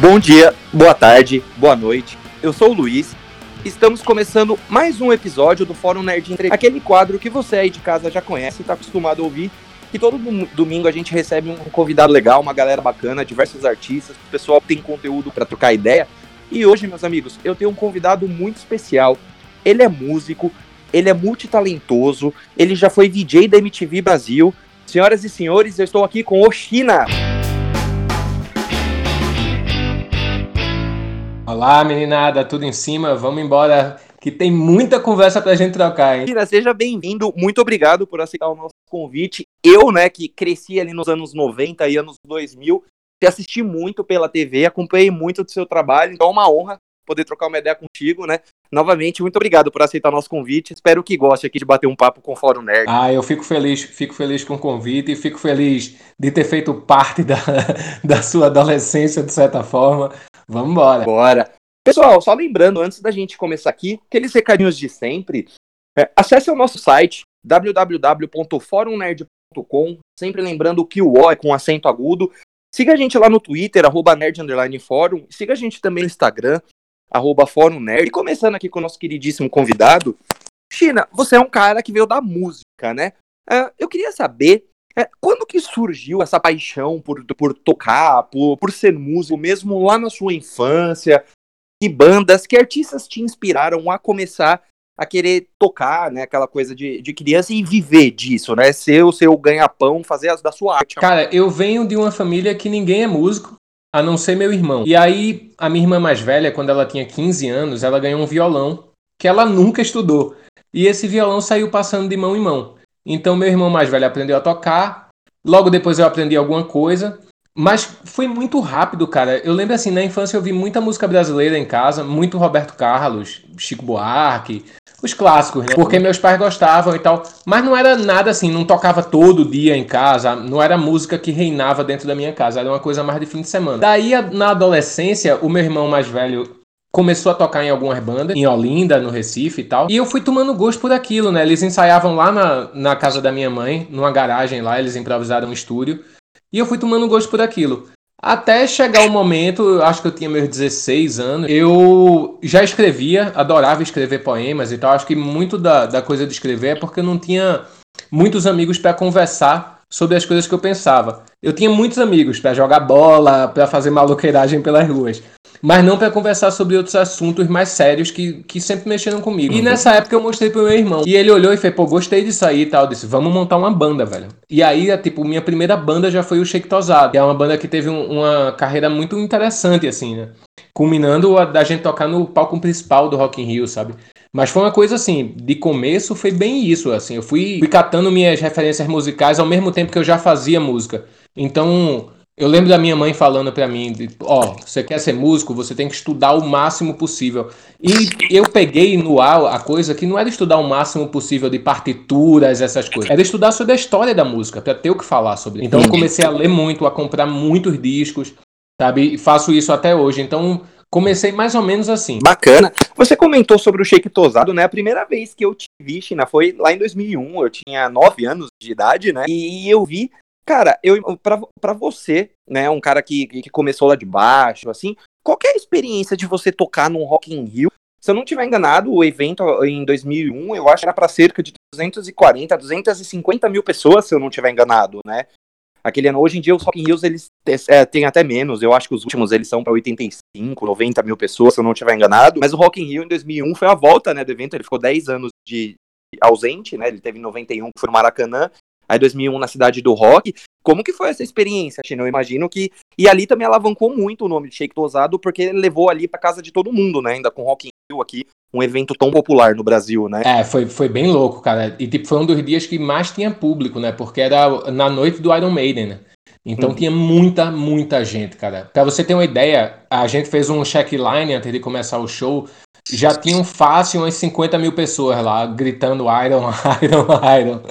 Bom dia, boa tarde, boa noite. Eu sou o Luiz. Estamos começando mais um episódio do Fórum Nerd Entre, aquele quadro que você aí de casa já conhece e está acostumado a ouvir. Que todo domingo a gente recebe um convidado legal, uma galera bacana, diversos artistas, o pessoal tem conteúdo para trocar ideia. E hoje, meus amigos, eu tenho um convidado muito especial. Ele é músico, ele é multitalentoso, ele já foi DJ da MTV Brasil. Senhoras e senhores, eu estou aqui com o China. Olá, meninada, tudo em cima? Vamos embora, que tem muita conversa pra gente trocar, hein? Kira, seja bem-vindo, muito obrigado por aceitar o nosso convite. Eu, né, que cresci ali nos anos 90 e anos 2000, te assisti muito pela TV, acompanhei muito do seu trabalho, então é uma honra poder trocar uma ideia contigo, né? Novamente, muito obrigado por aceitar o nosso convite. Espero que goste aqui de bater um papo com o Fórum Nerd. Ah, eu fico feliz, fico feliz com o convite e fico feliz de ter feito parte da, da sua adolescência, de certa forma. Vamos embora. Bora. Pessoal, só lembrando, antes da gente começar aqui, aqueles recadinhos de sempre, é, acesse o nosso site www.forumnerd.com, sempre lembrando que o O é com acento agudo. Siga a gente lá no Twitter, arroba. Siga a gente também no Instagram, arroba. E começando aqui com o nosso queridíssimo convidado, China, você é um cara que veio da música, né? Uh, eu queria saber é, quando que surgiu essa paixão por, por tocar, por, por ser músico, mesmo lá na sua infância? Que bandas, que artistas te inspiraram a começar a querer tocar, né? Aquela coisa de, de criança e viver disso, né? Ser o seu ganha-pão, fazer as da sua arte. Cara, eu venho de uma família que ninguém é músico, a não ser meu irmão. E aí, a minha irmã mais velha, quando ela tinha 15 anos, ela ganhou um violão que ela nunca estudou. E esse violão saiu passando de mão em mão. Então meu irmão mais velho aprendeu a tocar. Logo depois eu aprendi alguma coisa. Mas foi muito rápido, cara. Eu lembro assim, na infância eu vi muita música brasileira em casa, muito Roberto Carlos, Chico Buarque, os clássicos, né? Porque meus pais gostavam e tal. Mas não era nada assim, não tocava todo dia em casa, não era música que reinava dentro da minha casa, era uma coisa mais de fim de semana. Daí, na adolescência, o meu irmão mais velho começou a tocar em algumas bandas, em Olinda, no Recife e tal. E eu fui tomando gosto por aquilo, né? Eles ensaiavam lá na, na casa da minha mãe, numa garagem lá, eles improvisaram um estúdio. E eu fui tomando gosto por aquilo. Até chegar o momento, acho que eu tinha meus 16 anos, eu já escrevia, adorava escrever poemas e tal. Acho que muito da, da coisa de escrever é porque eu não tinha muitos amigos para conversar sobre as coisas que eu pensava. Eu tinha muitos amigos para jogar bola, para fazer maluqueiragem pelas ruas mas não para conversar sobre outros assuntos mais sérios que, que sempre mexeram comigo. E uhum. nessa época eu mostrei pro meu irmão. E ele olhou e fez, pô, gostei disso aí e tal. Eu disse, vamos montar uma banda, velho. E aí, tipo, minha primeira banda já foi o Shake Tosado, que é uma banda que teve um, uma carreira muito interessante, assim, né? Culminando a da gente tocar no palco principal do Rock in Rio, sabe? Mas foi uma coisa assim, de começo foi bem isso, assim. Eu fui, fui catando minhas referências musicais ao mesmo tempo que eu já fazia música. Então, eu lembro da minha mãe falando para mim, ó, oh, você quer ser músico, você tem que estudar o máximo possível. E eu peguei no ar a coisa que não era estudar o máximo possível de partituras, essas coisas. Era estudar sobre a história da música, para ter o que falar sobre. Então eu comecei a ler muito, a comprar muitos discos, sabe? E faço isso até hoje. Então comecei mais ou menos assim. Bacana. Você comentou sobre o Shake Tosado, né? A primeira vez que eu te vi, China, foi lá em 2001. Eu tinha 9 anos de idade, né? E eu vi Cara, eu para você, né, um cara que, que começou lá de baixo, assim, qual é a experiência de você tocar num Rock in Rio? Se eu não estiver enganado, o evento em 2001, eu acho que era para cerca de 240, 250 mil pessoas, se eu não estiver enganado, né? Aquele ano, hoje em dia, os Rock in Rios, eles é, têm até menos. Eu acho que os últimos, eles são para 85, 90 mil pessoas, se eu não estiver enganado. Mas o Rock in Rio, em 2001, foi a volta, né, do evento. Ele ficou 10 anos de ausente, né? Ele teve em 91, que foi no Maracanã aí 2001 na cidade do rock. Como que foi essa experiência, China? Eu imagino que. E ali também alavancou muito o nome de Shake Tosado, porque levou ali para casa de todo mundo, né? Ainda com Rock in Rio aqui, um evento tão popular no Brasil, né? É, foi, foi bem louco, cara. E tipo, foi um dos dias que mais tinha público, né? Porque era na noite do Iron Maiden, né? Então uhum. tinha muita, muita gente, cara. Pra você ter uma ideia, a gente fez um checkline antes de começar o show. Já tinham fácil umas 50 mil pessoas lá, gritando Iron, Iron, Iron.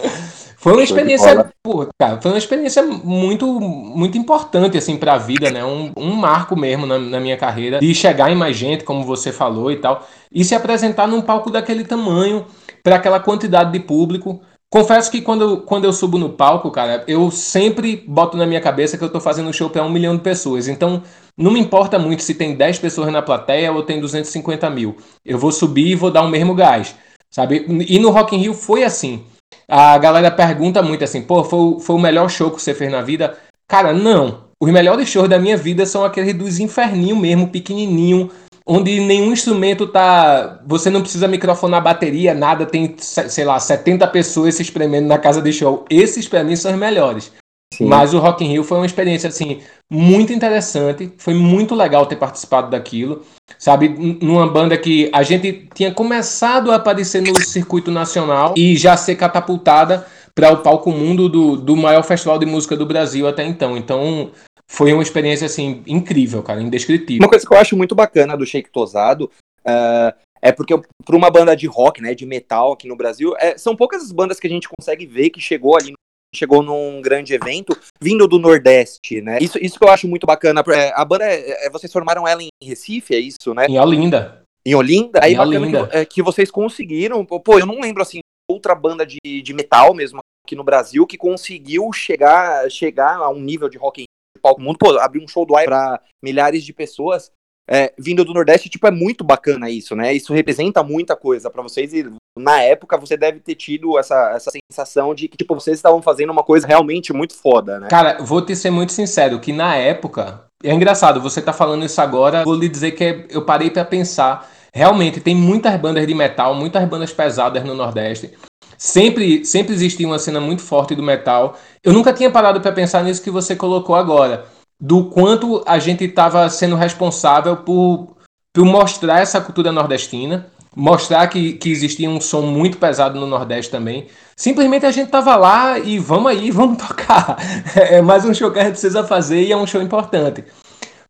Foi uma experiência, pô, cara, foi uma experiência muito, muito importante, assim, pra vida, né? Um, um marco mesmo na, na, minha carreira, de chegar em mais gente, como você falou e tal, e se apresentar num palco daquele tamanho, para aquela quantidade de público. Confesso que quando, quando eu subo no palco, cara, eu sempre boto na minha cabeça que eu tô fazendo show para um milhão de pessoas. Então, não me importa muito se tem 10 pessoas na plateia ou tem 250 mil. Eu vou subir e vou dar o mesmo gás, sabe? E no Rock in Rio foi assim. A galera pergunta muito assim, pô, foi, foi o melhor show que você fez na vida? Cara, não. Os melhores shows da minha vida são aqueles dos inferninhos mesmo, pequenininho, onde nenhum instrumento tá. Você não precisa microfonar bateria, nada, tem, sei lá, 70 pessoas se espremendo na casa de show. Esses para mim são os melhores. Sim. Mas o Rock in Rio foi uma experiência assim muito interessante, foi muito legal ter participado daquilo, sabe, numa banda que a gente tinha começado a aparecer no circuito nacional e já ser catapultada para o palco mundo do, do maior festival de música do Brasil até então. Então, foi uma experiência assim incrível, cara, indescritível. Uma coisa que eu acho muito bacana do Shake Tosado uh, é porque para uma banda de rock, né, de metal aqui no Brasil, é, são poucas as bandas que a gente consegue ver que chegou ali chegou num grande evento vindo do Nordeste, né? Isso, isso que eu acho muito bacana. É, a banda, é, é, vocês formaram ela em Recife, é isso, né? Em Olinda. Em Olinda? Aí em Olinda. Que, é, que, vocês conseguiram. Pô, eu não lembro assim, outra banda de, de metal mesmo aqui no Brasil que conseguiu chegar, chegar a um nível de rock de palco mundo, pô, abrir um show do Iron para milhares de pessoas. É, vindo do Nordeste, tipo, é muito bacana isso, né? Isso representa muita coisa para vocês e na época você deve ter tido essa, essa sensação de que, tipo, vocês estavam fazendo uma coisa realmente muito foda, né? Cara, vou te ser muito sincero, que na época, é engraçado, você tá falando isso agora, vou lhe dizer que eu parei para pensar, realmente tem muitas bandas de metal, muitas bandas pesadas no Nordeste, Sempre, sempre existia uma cena muito forte do metal. Eu nunca tinha parado para pensar nisso que você colocou agora, do quanto a gente estava sendo responsável por, por mostrar essa cultura nordestina mostrar que, que existia um som muito pesado no Nordeste também. Simplesmente a gente tava lá e vamos aí, vamos tocar. É mais um show que a gente precisa fazer e é um show importante.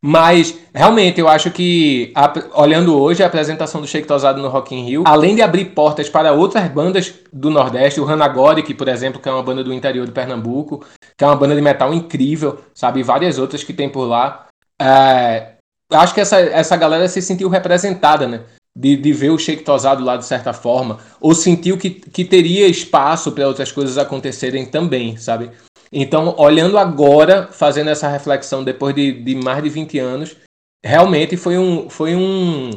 Mas, realmente, eu acho que, a, olhando hoje a apresentação do Shake Tosado no Rock in Rio, além de abrir portas para outras bandas do Nordeste, o Hanagori, por exemplo, que é uma banda do interior de Pernambuco, que é uma banda de metal incrível, sabe? Várias outras que tem por lá. É, acho que essa, essa galera se sentiu representada, né? de, de ver o Sheik tosado lá de certa forma, ou sentiu que, que teria espaço para outras coisas acontecerem também, sabe? Então, olhando agora, fazendo essa reflexão depois de, de mais de 20 anos, realmente foi um, foi um,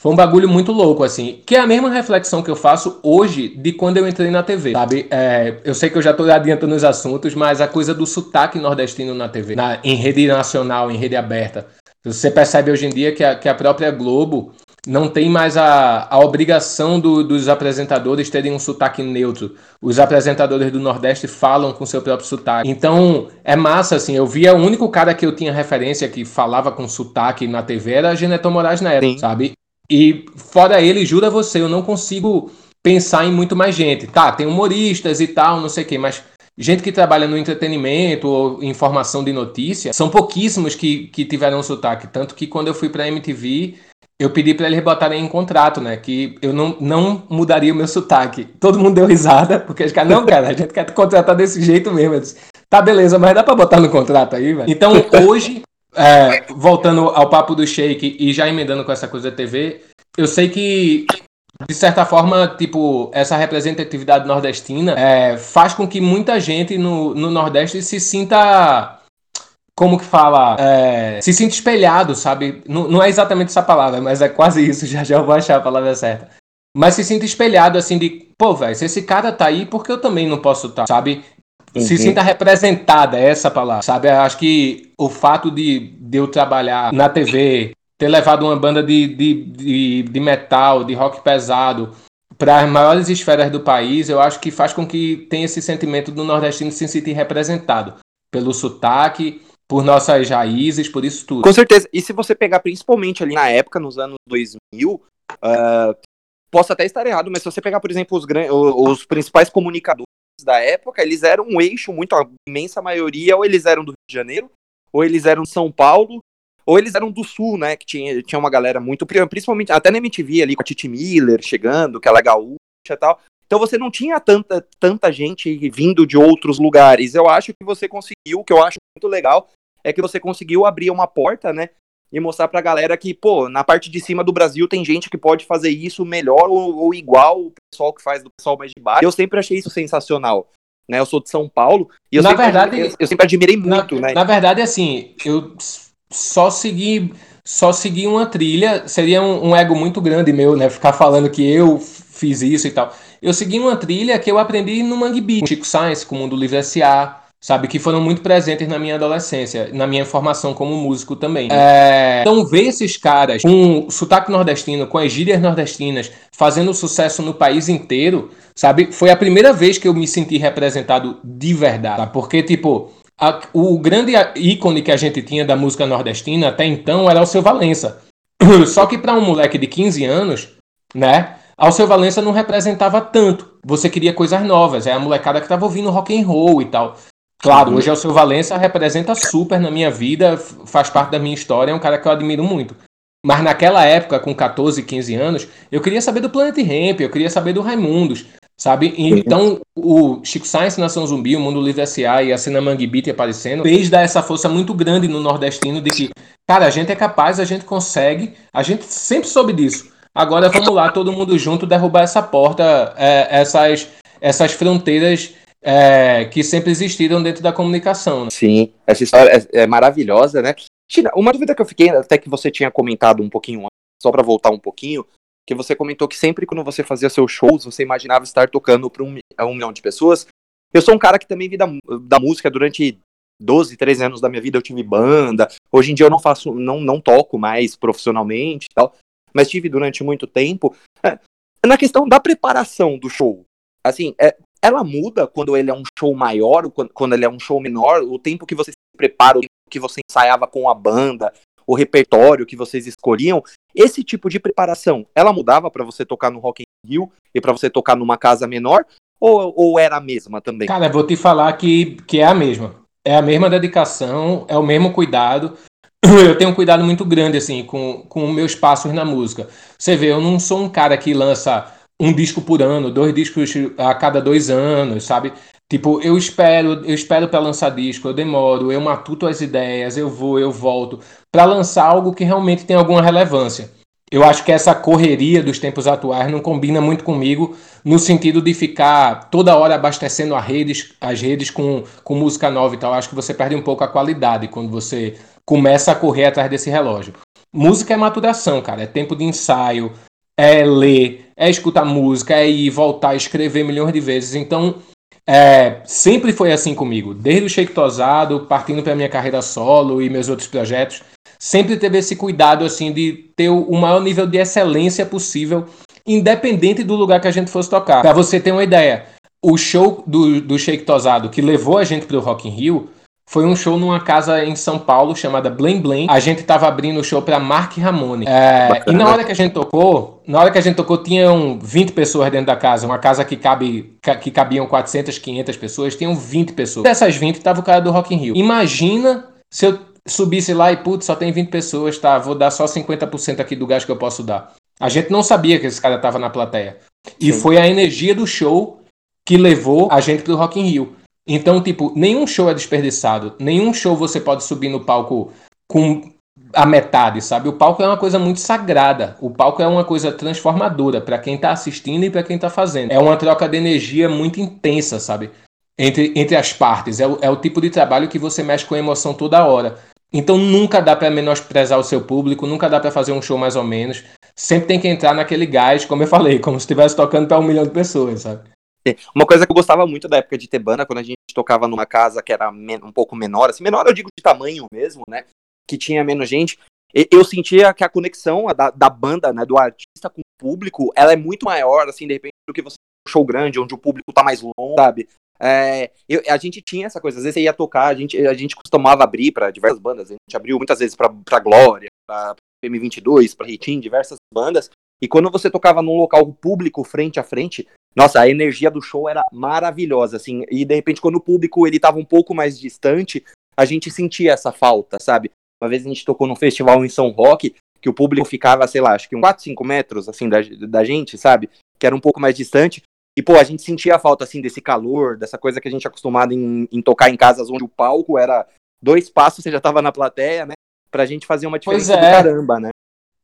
foi um bagulho muito louco, assim. Que é a mesma reflexão que eu faço hoje de quando eu entrei na TV, sabe? É, eu sei que eu já estou adiantando os assuntos, mas a coisa do sotaque nordestino na TV, na, em rede nacional, em rede aberta. Você percebe hoje em dia que a, que a própria Globo não tem mais a, a obrigação do, dos apresentadores terem um sotaque neutro. Os apresentadores do Nordeste falam com seu próprio sotaque. Então, é massa, assim. Eu via o único cara que eu tinha referência que falava com sotaque na TV era Geneton Moraes Neto, Sim. sabe? E fora ele, jura você, eu não consigo pensar em muito mais gente. Tá, tem humoristas e tal, não sei o quê, mas gente que trabalha no entretenimento ou informação de notícia, são pouquíssimos que, que tiveram sotaque. Tanto que quando eu fui pra MTV, eu pedi para eles botarem em contrato, né? Que eu não, não mudaria o meu sotaque. Todo mundo deu risada, porque eles ficaram, não, cara, a gente quer te contratar desse jeito mesmo. Eu disse, tá, beleza, mas dá para botar no contrato aí, velho. Então, hoje, é, voltando ao papo do Shake e já emendando com essa coisa da TV, eu sei que, de certa forma, tipo, essa representatividade nordestina é, faz com que muita gente no, no Nordeste se sinta como que fala, é, se sente espelhado, sabe? Não, não é exatamente essa palavra, mas é quase isso, já já eu vou achar a palavra certa. Mas se sente espelhado, assim, de, pô, velho, se esse cara tá aí, por que eu também não posso estar, tá, sabe? Uhum. Se sinta representada, é essa palavra, sabe? Eu acho que o fato de, de eu trabalhar na TV, ter levado uma banda de, de, de, de metal, de rock pesado, para as maiores esferas do país, eu acho que faz com que tenha esse sentimento do nordestino se sentir representado pelo sotaque por nossas raízes, por isso tudo. Com certeza. E se você pegar principalmente ali na época, nos anos 2000, uh, ah, posso até estar errado, mas se você pegar, por exemplo, os, os principais comunicadores da época, eles eram um eixo muito, a imensa maioria, ou eles eram do Rio de Janeiro, ou eles eram de São Paulo, ou eles eram do Sul, né, que tinha, tinha uma galera muito, principalmente, até na MTV ali, com a Titi Miller chegando, que ela é gaúcha e tal, então você não tinha tanta, tanta gente vindo de outros lugares. Eu acho que você conseguiu, o que eu acho muito legal, é que você conseguiu abrir uma porta, né? E mostrar pra galera que, pô, na parte de cima do Brasil tem gente que pode fazer isso melhor ou, ou igual o pessoal que faz do pessoal mais de baixo. Eu sempre achei isso sensacional. Né, eu sou de São Paulo e eu, na sempre, verdade, eu, eu sempre admirei muito, na, né? Na verdade, assim, eu só seguir só seguir uma trilha seria um, um, ego muito grande meu, né? Ficar falando que eu fiz isso e tal. Eu segui uma trilha que eu aprendi no Mangue Beat, Chico Science, com o Mundo Livre S.A., sabe? Que foram muito presentes na minha adolescência, na minha formação como músico também. É... Então, ver esses caras com sotaque nordestino, com as gírias nordestinas, fazendo sucesso no país inteiro, sabe? Foi a primeira vez que eu me senti representado de verdade. Porque, tipo, a, o grande ícone que a gente tinha da música nordestina até então era o seu Valença. Só que para um moleque de 15 anos, né? Alceu Valença não representava tanto. Você queria coisas novas. É a molecada que tava ouvindo rock and roll e tal. Claro, hoje Alceu Valença representa super na minha vida, faz parte da minha história, é um cara que eu admiro muito. Mas naquela época, com 14, 15 anos, eu queria saber do Planet Ramp, eu queria saber do Raimundos, sabe? Então, o Chico Science, Nação Zumbi, o Mundo Livre S.A. e a Cena Mangue Beat aparecendo, fez dar essa força muito grande no nordestino de que, cara, a gente é capaz, a gente consegue, a gente sempre soube disso. Agora vamos lá, todo mundo junto, derrubar essa porta, é, essas, essas fronteiras é, que sempre existiram dentro da comunicação. Né? Sim, essa história é, é, maravilhosa, né? China, uma dúvida que eu fiquei, até que você tinha comentado um pouquinho, só para voltar um pouquinho, que você comentou que sempre quando você fazia seus shows, você imaginava estar tocando para um, um milhão de pessoas. Eu sou um cara que também vi da, da música durante 12, 13 anos da minha vida eu tive banda. Hoje em dia eu não faço, não, não toco mais profissionalmente tal, mas tive durante muito tempo. É, na questão da preparação do show, assim, é, ela muda quando ele é um show maior, quando, quando ele é um show menor, o tempo que você se prepara, o tempo que você ensaiava com a banda, o repertório que vocês escolhiam, esse tipo de preparação, ela mudava para você tocar no Rock in Rio e para você tocar numa casa menor, ou, ou era a mesma também? Cara, vou te falar que, que é a mesma. É a mesma dedicação, é o mesmo cuidado. Eu tenho um cuidado muito grande, assim, com, com meus passos na música. Você vê, eu não sou um cara que lança um disco por ano, dois discos a cada dois anos, sabe? Tipo, eu espero, eu espero para lançar disco, eu demoro, eu matuto as ideias, eu vou, eu volto, para lançar algo que realmente tem alguma relevância. Eu acho que essa correria dos tempos atuais não combina muito comigo, no sentido de ficar toda hora abastecendo as redes, as redes com, com música nova e tal. Acho que você perde um pouco a qualidade quando você começa a correr atrás desse relógio. Música é maturação, cara, é tempo de ensaio, é ler, é escutar música, é ir voltar a escrever milhões de vezes. Então, é, sempre foi assim comigo. Desde o Shake Tosado, partindo para minha carreira solo e meus outros projetos, sempre teve esse cuidado assim de ter o maior nível de excelência possível, independente do lugar que a gente fosse tocar. Para você ter uma ideia, o show do, do Shake Tosado que levou a gente para o Rock in Rio foi um show numa casa em São Paulo chamada Blém Blém. A gente tava abrindo o show pra Mark Ramone. É, e na hora que a gente tocou, na hora que a gente tocou, tinham 20 pessoas dentro da casa. Uma casa que, cabe, que cabiam 400, 500 pessoas, tinham 20 pessoas. Dessas 20 tava o cara do Rock in Rio. Imagina se eu subisse lá e, putz, só tem 20 pessoas, tá? Vou dar só 50% aqui do gás que eu posso dar. A gente não sabia que esse cara tava na plateia. E Sim. foi a energia do show que levou a gente pro Rock in Rio. Então, tipo, nenhum show é desperdiçado. Nenhum show você pode subir no palco com a metade, sabe? O palco é uma coisa muito sagrada. O palco é uma coisa transformadora para quem tá assistindo e para quem tá fazendo. É uma troca de energia muito intensa, sabe? Entre, entre as partes. É o, é o tipo de trabalho que você mexe com a emoção toda hora. Então nunca dá para menosprezar o seu público, nunca dá para fazer um show mais ou menos. Sempre tem que entrar naquele gás, como eu falei, como se estivesse tocando para um milhão de pessoas, sabe? Uma coisa que eu gostava muito da época de Tebana, quando a gente tocava numa casa que era um pouco menor, assim, menor eu digo de tamanho mesmo, né? Que tinha menos gente, eu sentia que a conexão da, da banda, né, do artista com o público, ela é muito maior, assim, de repente, do que você um show grande, onde o público tá mais longe, sabe? É, eu, a gente tinha essa coisa, às vezes você ia tocar, a gente, a gente costumava abrir para diversas bandas, a gente abriu muitas vezes pra Glória, pra M22, pra Ritim, diversas bandas, e quando você tocava num local público frente a frente, nossa, a energia do show era maravilhosa, assim, e de repente quando o público ele tava um pouco mais distante, a gente sentia essa falta, sabe? Uma vez a gente tocou num festival em São Roque, que o público ficava, sei lá, acho que uns 4, 5 metros, assim, da, da gente, sabe? Que era um pouco mais distante, e, pô, a gente sentia a falta, assim, desse calor, dessa coisa que a gente é acostumado em, em tocar em casas onde o palco era dois passos, você já tava na plateia, né? Pra gente fazer uma diferença é. do caramba, né?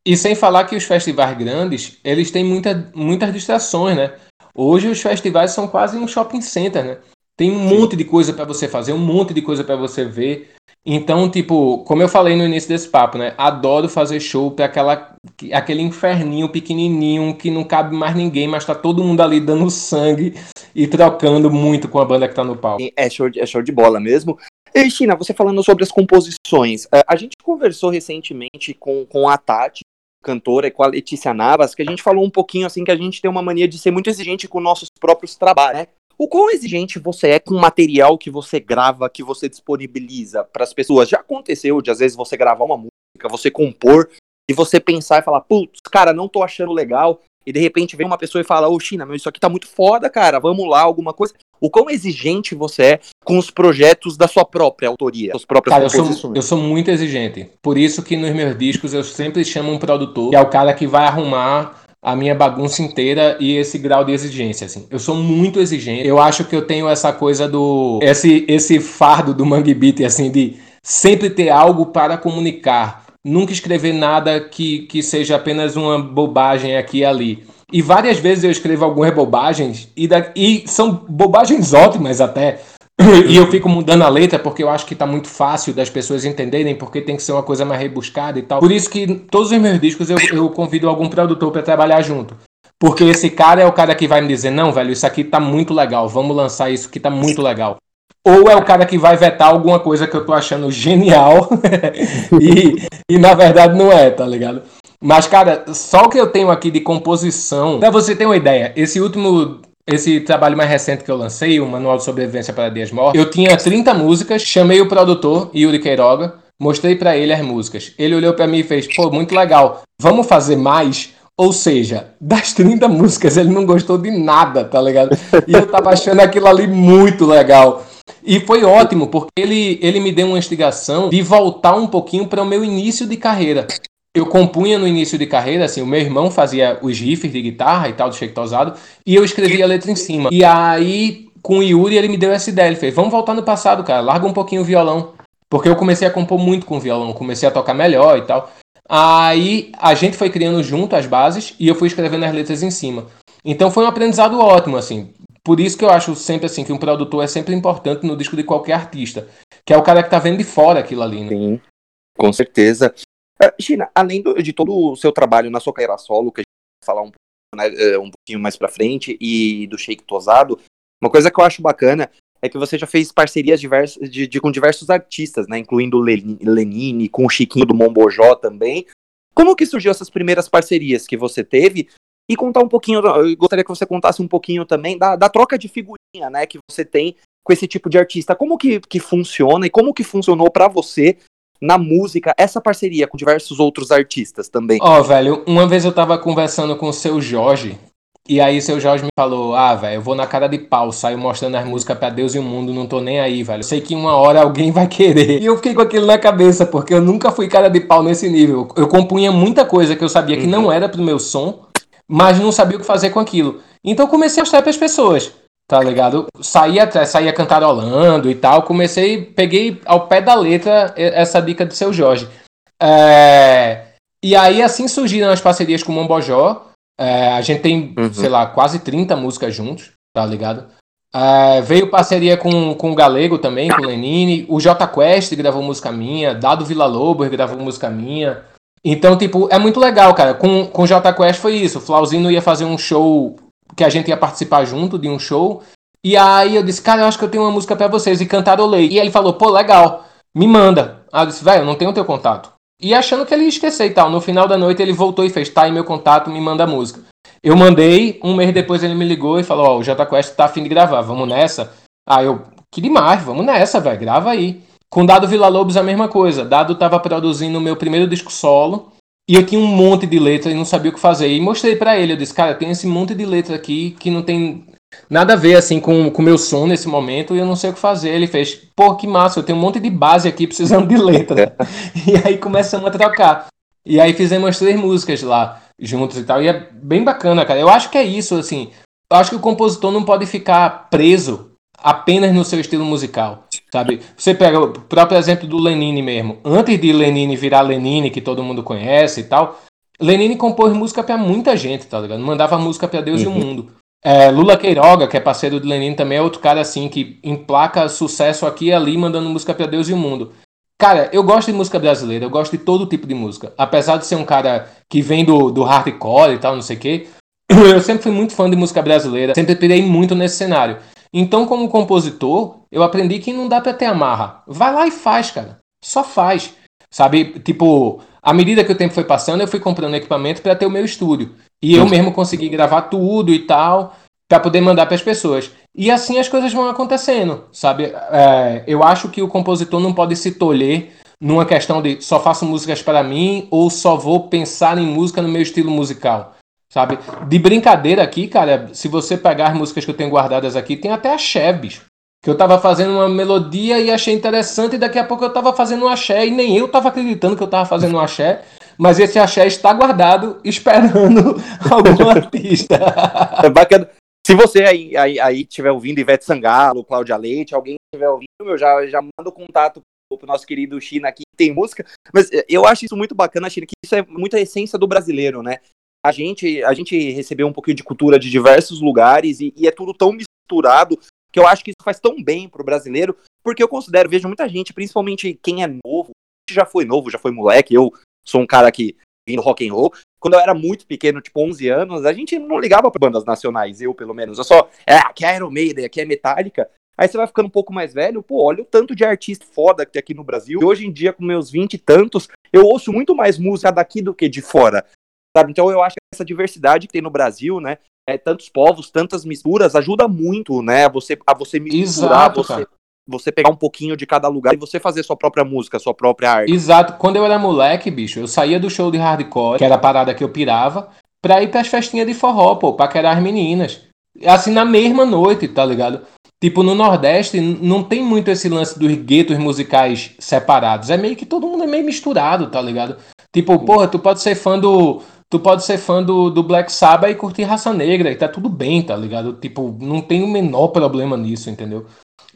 E sem falar que os festivais grandes, eles têm muita, muitas distrações, né? Hoje os festivais são quase um shopping center, né? Tem um Sim. monte de coisa para você fazer, um monte de coisa para você ver. Então, tipo, como eu falei no início desse papo, né? Adoro fazer show pra aquela, aquele inferninho pequenininho que não cabe mais ninguém, mas tá todo mundo ali dando sangue e trocando muito com a banda que tá no palco. É show de, é show de bola mesmo. E, China, você falando sobre as composições, é, a gente conversou recentemente com, com a Tati, cantora, e com a Letícia Navas, que a gente falou um pouquinho assim que a gente tem uma mania de ser muito exigente com nossos próprios trabalhos, né? O quão exigente você é com o material que você grava, que você disponibiliza para as pessoas? Já aconteceu de às vezes você gravar uma música, você compor e você pensar e falar, putz, cara, não tô achando legal. E de repente vem uma pessoa e fala, ô China, meu, isso aqui tá muito foda, cara, vamos lá, alguma coisa. O quão exigente você é com os projetos da sua própria autoria, suas próprias cara? Eu sou, eu sou muito exigente. Por isso que nos meus discos eu sempre chamo um produtor, que é o cara que vai arrumar a minha bagunça inteira e esse grau de exigência, assim. Eu sou muito exigente. Eu acho que eu tenho essa coisa do... Esse, esse fardo do Mangue Beat, assim, de sempre ter algo para comunicar. Nunca escrever nada que, que seja apenas uma bobagem aqui e ali. E várias vezes eu escrevo algumas bobagens e, da, e são bobagens ótimas até. E eu fico mudando a letra porque eu acho que tá muito fácil das pessoas entenderem, porque tem que ser uma coisa mais rebuscada e tal. Por isso que todos os meus discos eu, eu convido algum produtor para trabalhar junto. Porque esse cara é o cara que vai me dizer, não, velho, isso aqui tá muito legal, vamos lançar isso que tá muito legal. Ou é o cara que vai vetar alguma coisa que eu tô achando genial e, e na verdade não é, tá ligado? Mas, cara, só o que eu tenho aqui de composição, pra você ter uma ideia, esse último esse trabalho mais recente que eu lancei, o Manual de Sobrevivência para Dias Mortos, eu tinha 30 músicas, chamei o produtor, Yuri Queiroga, mostrei para ele as músicas. Ele olhou para mim e fez: pô, muito legal, vamos fazer mais? Ou seja, das 30 músicas ele não gostou de nada, tá ligado? E eu tava achando aquilo ali muito legal. E foi ótimo, porque ele, ele me deu uma instigação de voltar um pouquinho para o meu início de carreira eu compunha no início de carreira, assim, o meu irmão fazia os riffs de guitarra e tal, do Shake Tosado, e eu escrevia a letra em cima. E aí, com o Yuri, ele me deu essa ideia, ele fez, vamos voltar no passado, cara, larga um pouquinho o violão. Porque eu comecei a compor muito com o violão, comecei a tocar melhor e tal. Aí, a gente foi criando junto as bases, e eu fui escrevendo as letras em cima. Então foi um aprendizado ótimo, assim. Por isso que eu acho sempre assim que um produtor é sempre importante no disco de qualquer artista, que é o cara que tá vendo de fora aquilo ali, né? Sim, com certeza. Uh, Gina, além do, de todo o seu trabalho na sua carreira solo, que a gente vai falar um, né, eh, um pouquinho mais pra frente, e do Shake Tosado, uma coisa que eu acho bacana é que você já fez parcerias de, de, com diversos artistas, né? Incluindo Lenine, com o Chiquinho do Mombojó também. Como que surgiu essas primeiras parcerias que você teve? E contar um pouquinho, eu gostaria que você contasse um pouquinho também da, da troca de figurinha, né? Que você tem com esse tipo de artista. Como que, que funciona e como que funcionou para você na música, essa parceria com diversos outros artistas também. Ó, oh, velho, uma vez eu tava conversando com o seu Jorge, e aí seu Jorge me falou: Ah, velho, eu vou na cara de pau, saio mostrando as músicas pra Deus e o mundo, não tô nem aí, velho. Sei que uma hora alguém vai querer. E eu fiquei com aquilo na cabeça, porque eu nunca fui cara de pau nesse nível. Eu compunha muita coisa que eu sabia que não uhum. era pro meu som, mas não sabia o que fazer com aquilo. Então comecei a mostrar pras pessoas tá ligado? Saía, saía cantarolando e tal. Comecei, peguei ao pé da letra essa dica do seu Jorge. É, e aí, assim surgiram as parcerias com o Mombojó. É, a gente tem, uhum. sei lá, quase 30 músicas juntos, tá ligado? É, veio parceria com, com o Galego também, com o Lenine. O J Quest gravou música minha. Dado Vila Lobo gravou música minha. Então, tipo, é muito legal, cara. Com, com o J Quest foi isso. O Flauzino ia fazer um show que a gente ia participar junto de um show. E aí eu disse, cara, eu acho que eu tenho uma música para vocês. E cantarolei. E ele falou, pô, legal, me manda. Aí eu disse, velho, eu não tenho teu contato. E achando que ele ia esquecer e tal. No final da noite ele voltou e fez, tá aí meu contato, me manda a música. Eu mandei, um mês depois ele me ligou e falou, ó, oh, o J Quest tá afim de gravar, vamos nessa? Aí eu, que demais, vamos nessa, velho, grava aí. Com Dado Vila Lobos a mesma coisa. Dado tava produzindo o meu primeiro disco solo. E eu tinha um monte de letra e não sabia o que fazer. E mostrei para ele, eu disse, cara, tem esse monte de letra aqui que não tem nada a ver assim com o meu som nesse momento e eu não sei o que fazer. Ele fez, pô, que massa, eu tenho um monte de base aqui precisando de letra. e aí começamos a trocar. E aí fizemos três músicas lá juntos e tal. E é bem bacana, cara. Eu acho que é isso, assim. Eu acho que o compositor não pode ficar preso apenas no seu estilo musical, sabe? Você pega o próprio exemplo do Lenine mesmo. Antes de Lenine virar Lenine, que todo mundo conhece e tal, Lenine compôs música para muita gente, tá ligado? Mandava música para Deus uhum. e o uhum. mundo. É, Lula Queiroga, que é parceiro do Lenine, também é outro cara assim que emplaca sucesso aqui e ali, mandando música para Deus e o mundo. Cara, eu gosto de música brasileira, eu gosto de todo tipo de música. Apesar de ser um cara que vem do, do hardcore e tal, não sei o quê, eu sempre fui muito fã de música brasileira, sempre pirei muito nesse cenário. Então, como compositor, eu aprendi que não dá pra ter amarra. Vai lá e faz, cara. Só faz. Sabe? Tipo, à medida que o tempo foi passando, eu fui comprando equipamento para ter o meu estúdio. E eu mesmo consegui gravar tudo e tal, para poder mandar para as pessoas. E assim as coisas vão acontecendo, sabe? É, eu acho que o compositor não pode se tolher numa questão de só faço músicas para mim ou só vou pensar em música no meu estilo musical, sabe? De brincadeira aqui, cara, se você pegar as músicas que eu tenho guardadas aqui, tem até a bicho. Que eu tava fazendo uma melodia e achei interessante, e daqui a pouco eu tava fazendo um axé, e nem eu tava acreditando que eu tava fazendo um axé, mas esse axé está guardado, esperando algum artista. É bacana. Se você aí, aí, aí tiver ouvindo Ivete Sangalo, Cláudia Leite, alguém estiver ouvindo, eu já, já mando contato pro nosso querido China aqui, tem música. Mas eh, eu acho isso muito bacana, China, que isso é muita essência do brasileiro, né? A gente, a gente recebeu um pouquinho de cultura de diversos lugares e, e é tudo tão misturado que eu acho que isso faz tão bem pro brasileiro, porque eu considero, vejo muita gente, principalmente quem é novo, já foi novo, já foi moleque, eu sou um cara que vindo rock and roll, quando eu era muito pequeno, tipo 11 anos, a gente não ligava para bandas nacionais, eu pelo menos. Eu só, é, aqui é Iron Maiden, aqui é Metallica. Aí você vai ficando um pouco mais velho, pô, olha o tanto de artista foda que tem aqui no Brasil. E hoje em dia, com meus 20 e tantos, eu ouço muito mais música daqui do que de fora. Sabe? Então eu acho que essa diversidade que tem no Brasil, né? É, tantos povos, tantas misturas, ajuda muito, né? A você, a você misturar, Exato, você, você pegar um pouquinho de cada lugar e você fazer sua própria música, sua própria arte. Exato. Quando eu era moleque, bicho, eu saía do show de hardcore, que era a parada que eu pirava, pra ir pras festinhas de forró, pô, pra querer as meninas. Assim, na mesma noite, tá ligado? Tipo, no Nordeste não tem muito esse lance dos guetos musicais separados. É meio que todo mundo é meio misturado, tá ligado? Tipo, porra, tu pode ser fã do. Tu pode ser fã do, do Black Sabbath e curtir raça negra, e tá tudo bem, tá ligado? Tipo, não tem o menor problema nisso, entendeu?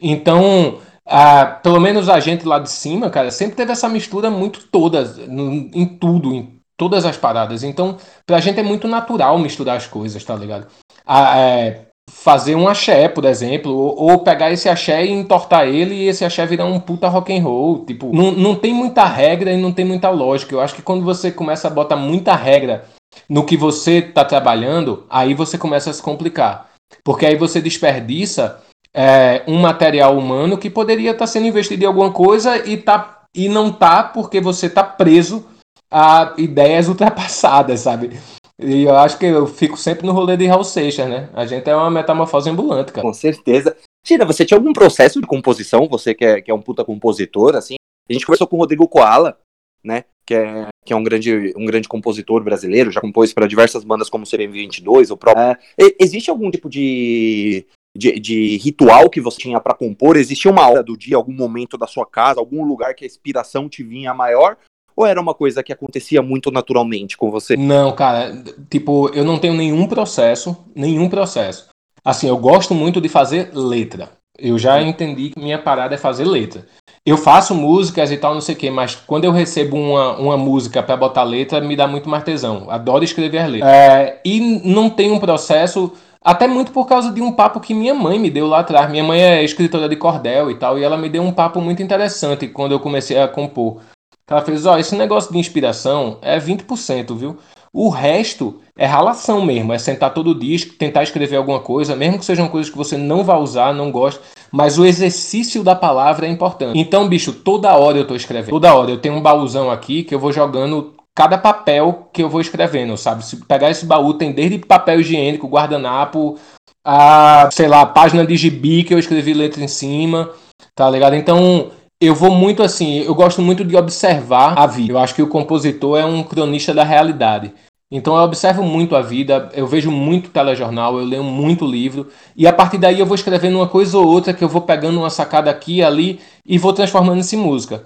Então, a, pelo menos a gente lá de cima, cara, sempre teve essa mistura muito toda, no, em tudo, em todas as paradas. Então, pra gente é muito natural misturar as coisas, tá ligado? A, é, fazer um axé, por exemplo, ou, ou, pegar esse axé e entortar ele e esse axé virar um puta rock and roll. Tipo, não, não tem muita regra e não tem muita lógica. Eu acho que quando você começa a botar muita regra no que você tá trabalhando, aí você começa a se complicar. Porque aí você desperdiça é, um material humano que poderia estar tá sendo investido em alguma coisa e, tá, e não tá porque você tá preso a ideias ultrapassadas, sabe? E eu acho que eu fico sempre no rolê de Raul Seixas, né? A gente é uma metamorfose ambulante, cara. Com certeza. Tira, você tinha algum processo de composição? Você que é, que é um puta compositor, assim? A gente conversou com o Rodrigo Koala, né? Que é, que é um, grande, um grande compositor brasileiro, já compôs para diversas bandas como o CBM22, o próprio. É, existe algum tipo de, de, de ritual que você tinha para compor? Existia uma hora do dia, algum momento da sua casa, algum lugar que a inspiração te vinha maior? Ou era uma coisa que acontecia muito naturalmente com você? Não, cara, tipo, eu não tenho nenhum processo, nenhum processo. Assim, eu gosto muito de fazer letra. Eu já entendi que minha parada é fazer letra. Eu faço músicas e tal, não sei o quê, mas quando eu recebo uma, uma música para botar letra, me dá muito mais tesão. Adoro escrever as letras. É, e não tem um processo até muito por causa de um papo que minha mãe me deu lá atrás. Minha mãe é escritora de cordel e tal, e ela me deu um papo muito interessante quando eu comecei a compor. Ela fez: Ó, esse negócio de inspiração é 20%, viu? O resto é ralação mesmo, é sentar todo dia, tentar escrever alguma coisa, mesmo que sejam coisas que você não vai usar, não gosta, mas o exercício da palavra é importante. Então, bicho, toda hora eu tô escrevendo. Toda hora eu tenho um baúzão aqui que eu vou jogando cada papel que eu vou escrevendo, sabe? Se pegar esse baú, tem desde papel higiênico, guardanapo, a, sei lá, página de gibi que eu escrevi letra em cima, tá ligado? Então, eu vou muito assim, eu gosto muito de observar a vida. Eu acho que o compositor é um cronista da realidade. Então eu observo muito a vida, eu vejo muito telejornal, eu leio muito livro, e a partir daí eu vou escrevendo uma coisa ou outra que eu vou pegando uma sacada aqui e ali e vou transformando isso em música.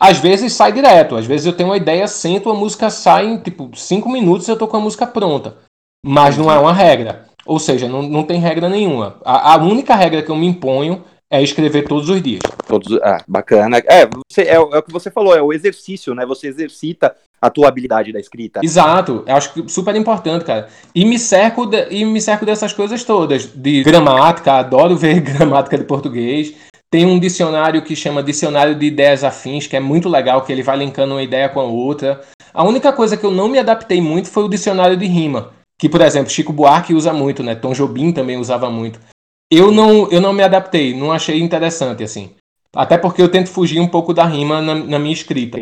Às vezes sai direto, às vezes eu tenho uma ideia, sento, a música sai em tipo 5 minutos eu tô com a música pronta. Mas não é uma regra. Ou seja, não, não tem regra nenhuma. A, a única regra que eu me imponho é escrever todos os dias. Todos, ah, bacana. É, você, é, é, o que você falou, é o exercício, né? Você exercita a tua habilidade da escrita. Exato, eu acho que super importante, cara. E me cerco de, e me cerco dessas coisas todas, de gramática, adoro ver gramática de português, Tem um dicionário que chama Dicionário de Ideias Afins, que é muito legal, que ele vai linkando uma ideia com a outra. A única coisa que eu não me adaptei muito foi o dicionário de rima, que, por exemplo, Chico Buarque usa muito, né? Tom Jobim também usava muito. Eu não, eu não me adaptei, não achei interessante, assim. Até porque eu tento fugir um pouco da rima na, na minha escrita.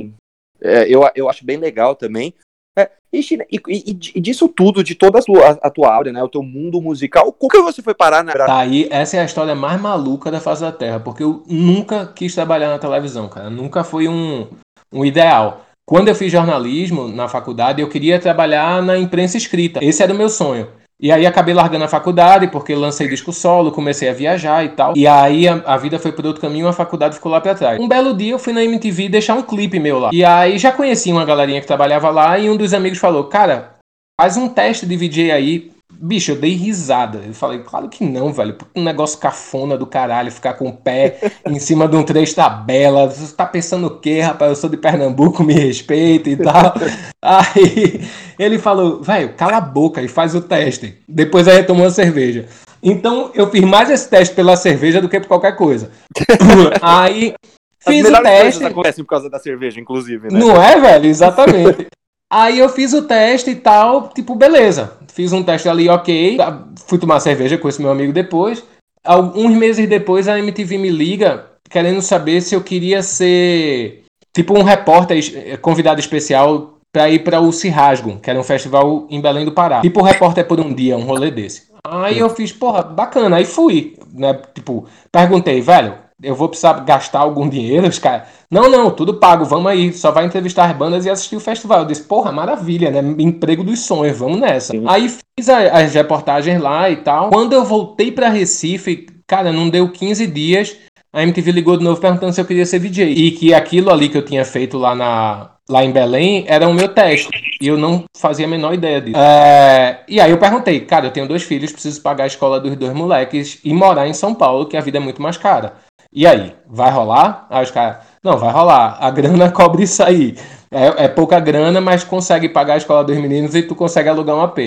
É, eu, eu acho bem legal também. É, e, e, e, disso tudo, de toda a tua, a tua área, né, o teu mundo musical, como que você foi parar na... Tá aí, essa é a história mais maluca da face da Terra, porque eu nunca quis trabalhar na televisão, cara. Nunca foi um, um ideal. Quando eu fiz jornalismo na faculdade, eu queria trabalhar na imprensa escrita. Esse era o meu sonho. E aí acabei largando a faculdade, porque lancei disco solo, comecei a viajar e tal. E aí a, a vida foi por outro caminho, a faculdade ficou lá pra trás. Um belo dia eu fui na MTV deixar um clipe meu lá. E aí já conheci uma galerinha que trabalhava lá e um dos amigos falou: Cara, faz um teste de VJ aí Bicho, eu dei risada. Eu falei, claro que não, velho. Um negócio cafona do caralho, ficar com o pé em cima de um três tabela. Você tá pensando o quê, rapaz? Eu sou de Pernambuco, me respeita e tal. Aí ele falou, velho, cala a boca e faz o teste. Depois aí tomou uma cerveja. Então eu fiz mais esse teste pela cerveja do que por qualquer coisa. aí fiz As o teste. acontecem por causa da cerveja, inclusive, né? Não é, velho? Exatamente. Aí eu fiz o teste e tal, tipo, beleza. Fiz um teste ali, ok. Fui tomar cerveja com esse meu amigo depois. Alguns meses depois, a MTV me liga querendo saber se eu queria ser tipo um repórter convidado especial para ir para o Cirrasgo, que era um festival em Belém do Pará. Tipo repórter por um dia, um rolê desse. Aí eu fiz, porra, bacana. Aí fui, né? Tipo, perguntei, velho, eu vou precisar gastar algum dinheiro? Os caras, não, não, tudo pago, vamos aí, só vai entrevistar as bandas e assistir o festival. Eu disse, porra, maravilha, né? Emprego dos sonhos, vamos nessa. Sim. Aí fiz as reportagens lá e tal. Quando eu voltei para Recife, cara, não deu 15 dias, a MTV ligou de novo perguntando se eu queria ser VJ. E que aquilo ali que eu tinha feito lá, na, lá em Belém era o meu teste. E eu não fazia a menor ideia disso. É... E aí eu perguntei, cara, eu tenho dois filhos, preciso pagar a escola dos dois moleques e morar em São Paulo, que a vida é muito mais cara. E aí, vai rolar? Aí os caras, não, vai rolar. A grana cobre isso aí. É, é, pouca grana, mas consegue pagar a escola dos meninos e tu consegue alugar um AP.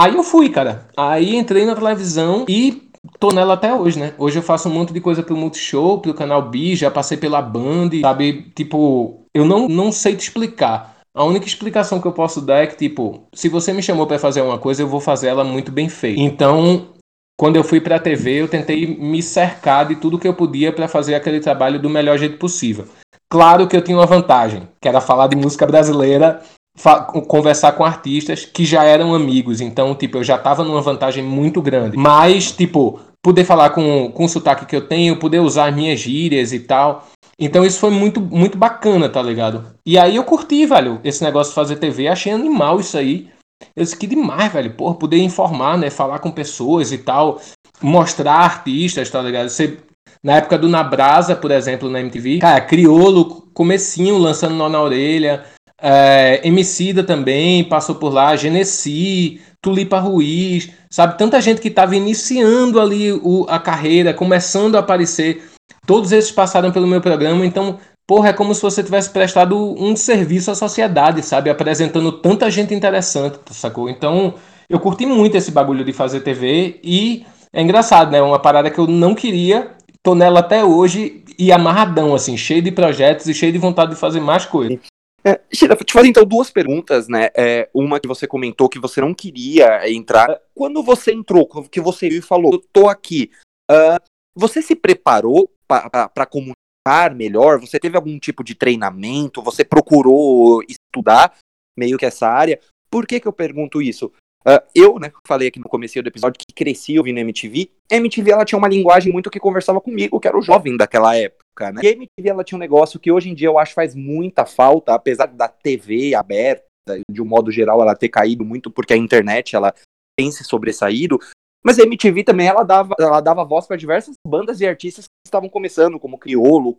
Aí eu fui, cara. Aí entrei na televisão e tô nela até hoje, né? Hoje eu faço um monte de coisa pro Multishow, pro canal B, já passei pela Band, sabe? Tipo, eu não, não sei te explicar. A única explicação que eu posso dar é que, tipo, se você me chamou para fazer uma coisa, eu vou fazer ela muito bem feita. Então, quando eu fui para a TV, eu tentei me cercar de tudo que eu podia para fazer aquele trabalho do melhor jeito possível. Claro que eu tinha uma vantagem, que era falar de música brasileira, conversar com artistas que já eram amigos. Então, tipo, eu já tava numa vantagem muito grande. Mas, tipo, poder falar com, com o sotaque que eu tenho, poder usar minhas gírias e tal. Então isso foi muito, muito bacana, tá ligado? E aí eu curti, velho, esse negócio de fazer TV, achei animal isso aí. Eu disse que demais, velho. Porra, poder informar, né? Falar com pessoas e tal. Mostrar artistas, tá ligado? Você, na época do Nabrasa, por exemplo, na MTV, cara, Criolo, comecinho, lançando nó na orelha. É, Emicida também passou por lá. Genesi, Tulipa Ruiz, sabe? Tanta gente que estava iniciando ali o, a carreira, começando a aparecer. Todos esses passaram pelo meu programa, então porra, é como se você tivesse prestado um serviço à sociedade, sabe? Apresentando tanta gente interessante, sacou? Então, eu curti muito esse bagulho de fazer TV e é engraçado, né? Uma parada que eu não queria, tô nela até hoje e amarradão, assim, cheio de projetos e cheio de vontade de fazer mais coisas. É, te fazer então duas perguntas, né? É, uma que você comentou que você não queria entrar. Quando você entrou, que você viu e falou, eu tô aqui, uh, você se preparou para melhor? Você teve algum tipo de treinamento? Você procurou estudar meio que essa área? Por que, que eu pergunto isso? Uh, eu, né, falei aqui no começo do episódio que cresci ouvindo MTV. A MTV ela tinha uma linguagem muito que conversava comigo, que era o jovem daquela época, né? E a MTV ela tinha um negócio que hoje em dia eu acho faz muita falta, apesar da TV aberta, de um modo geral, ela ter caído muito porque a internet ela tem se sobressaído. Mas a MTV também ela dava, ela dava voz para diversas bandas e artistas que estavam começando, como Criolo,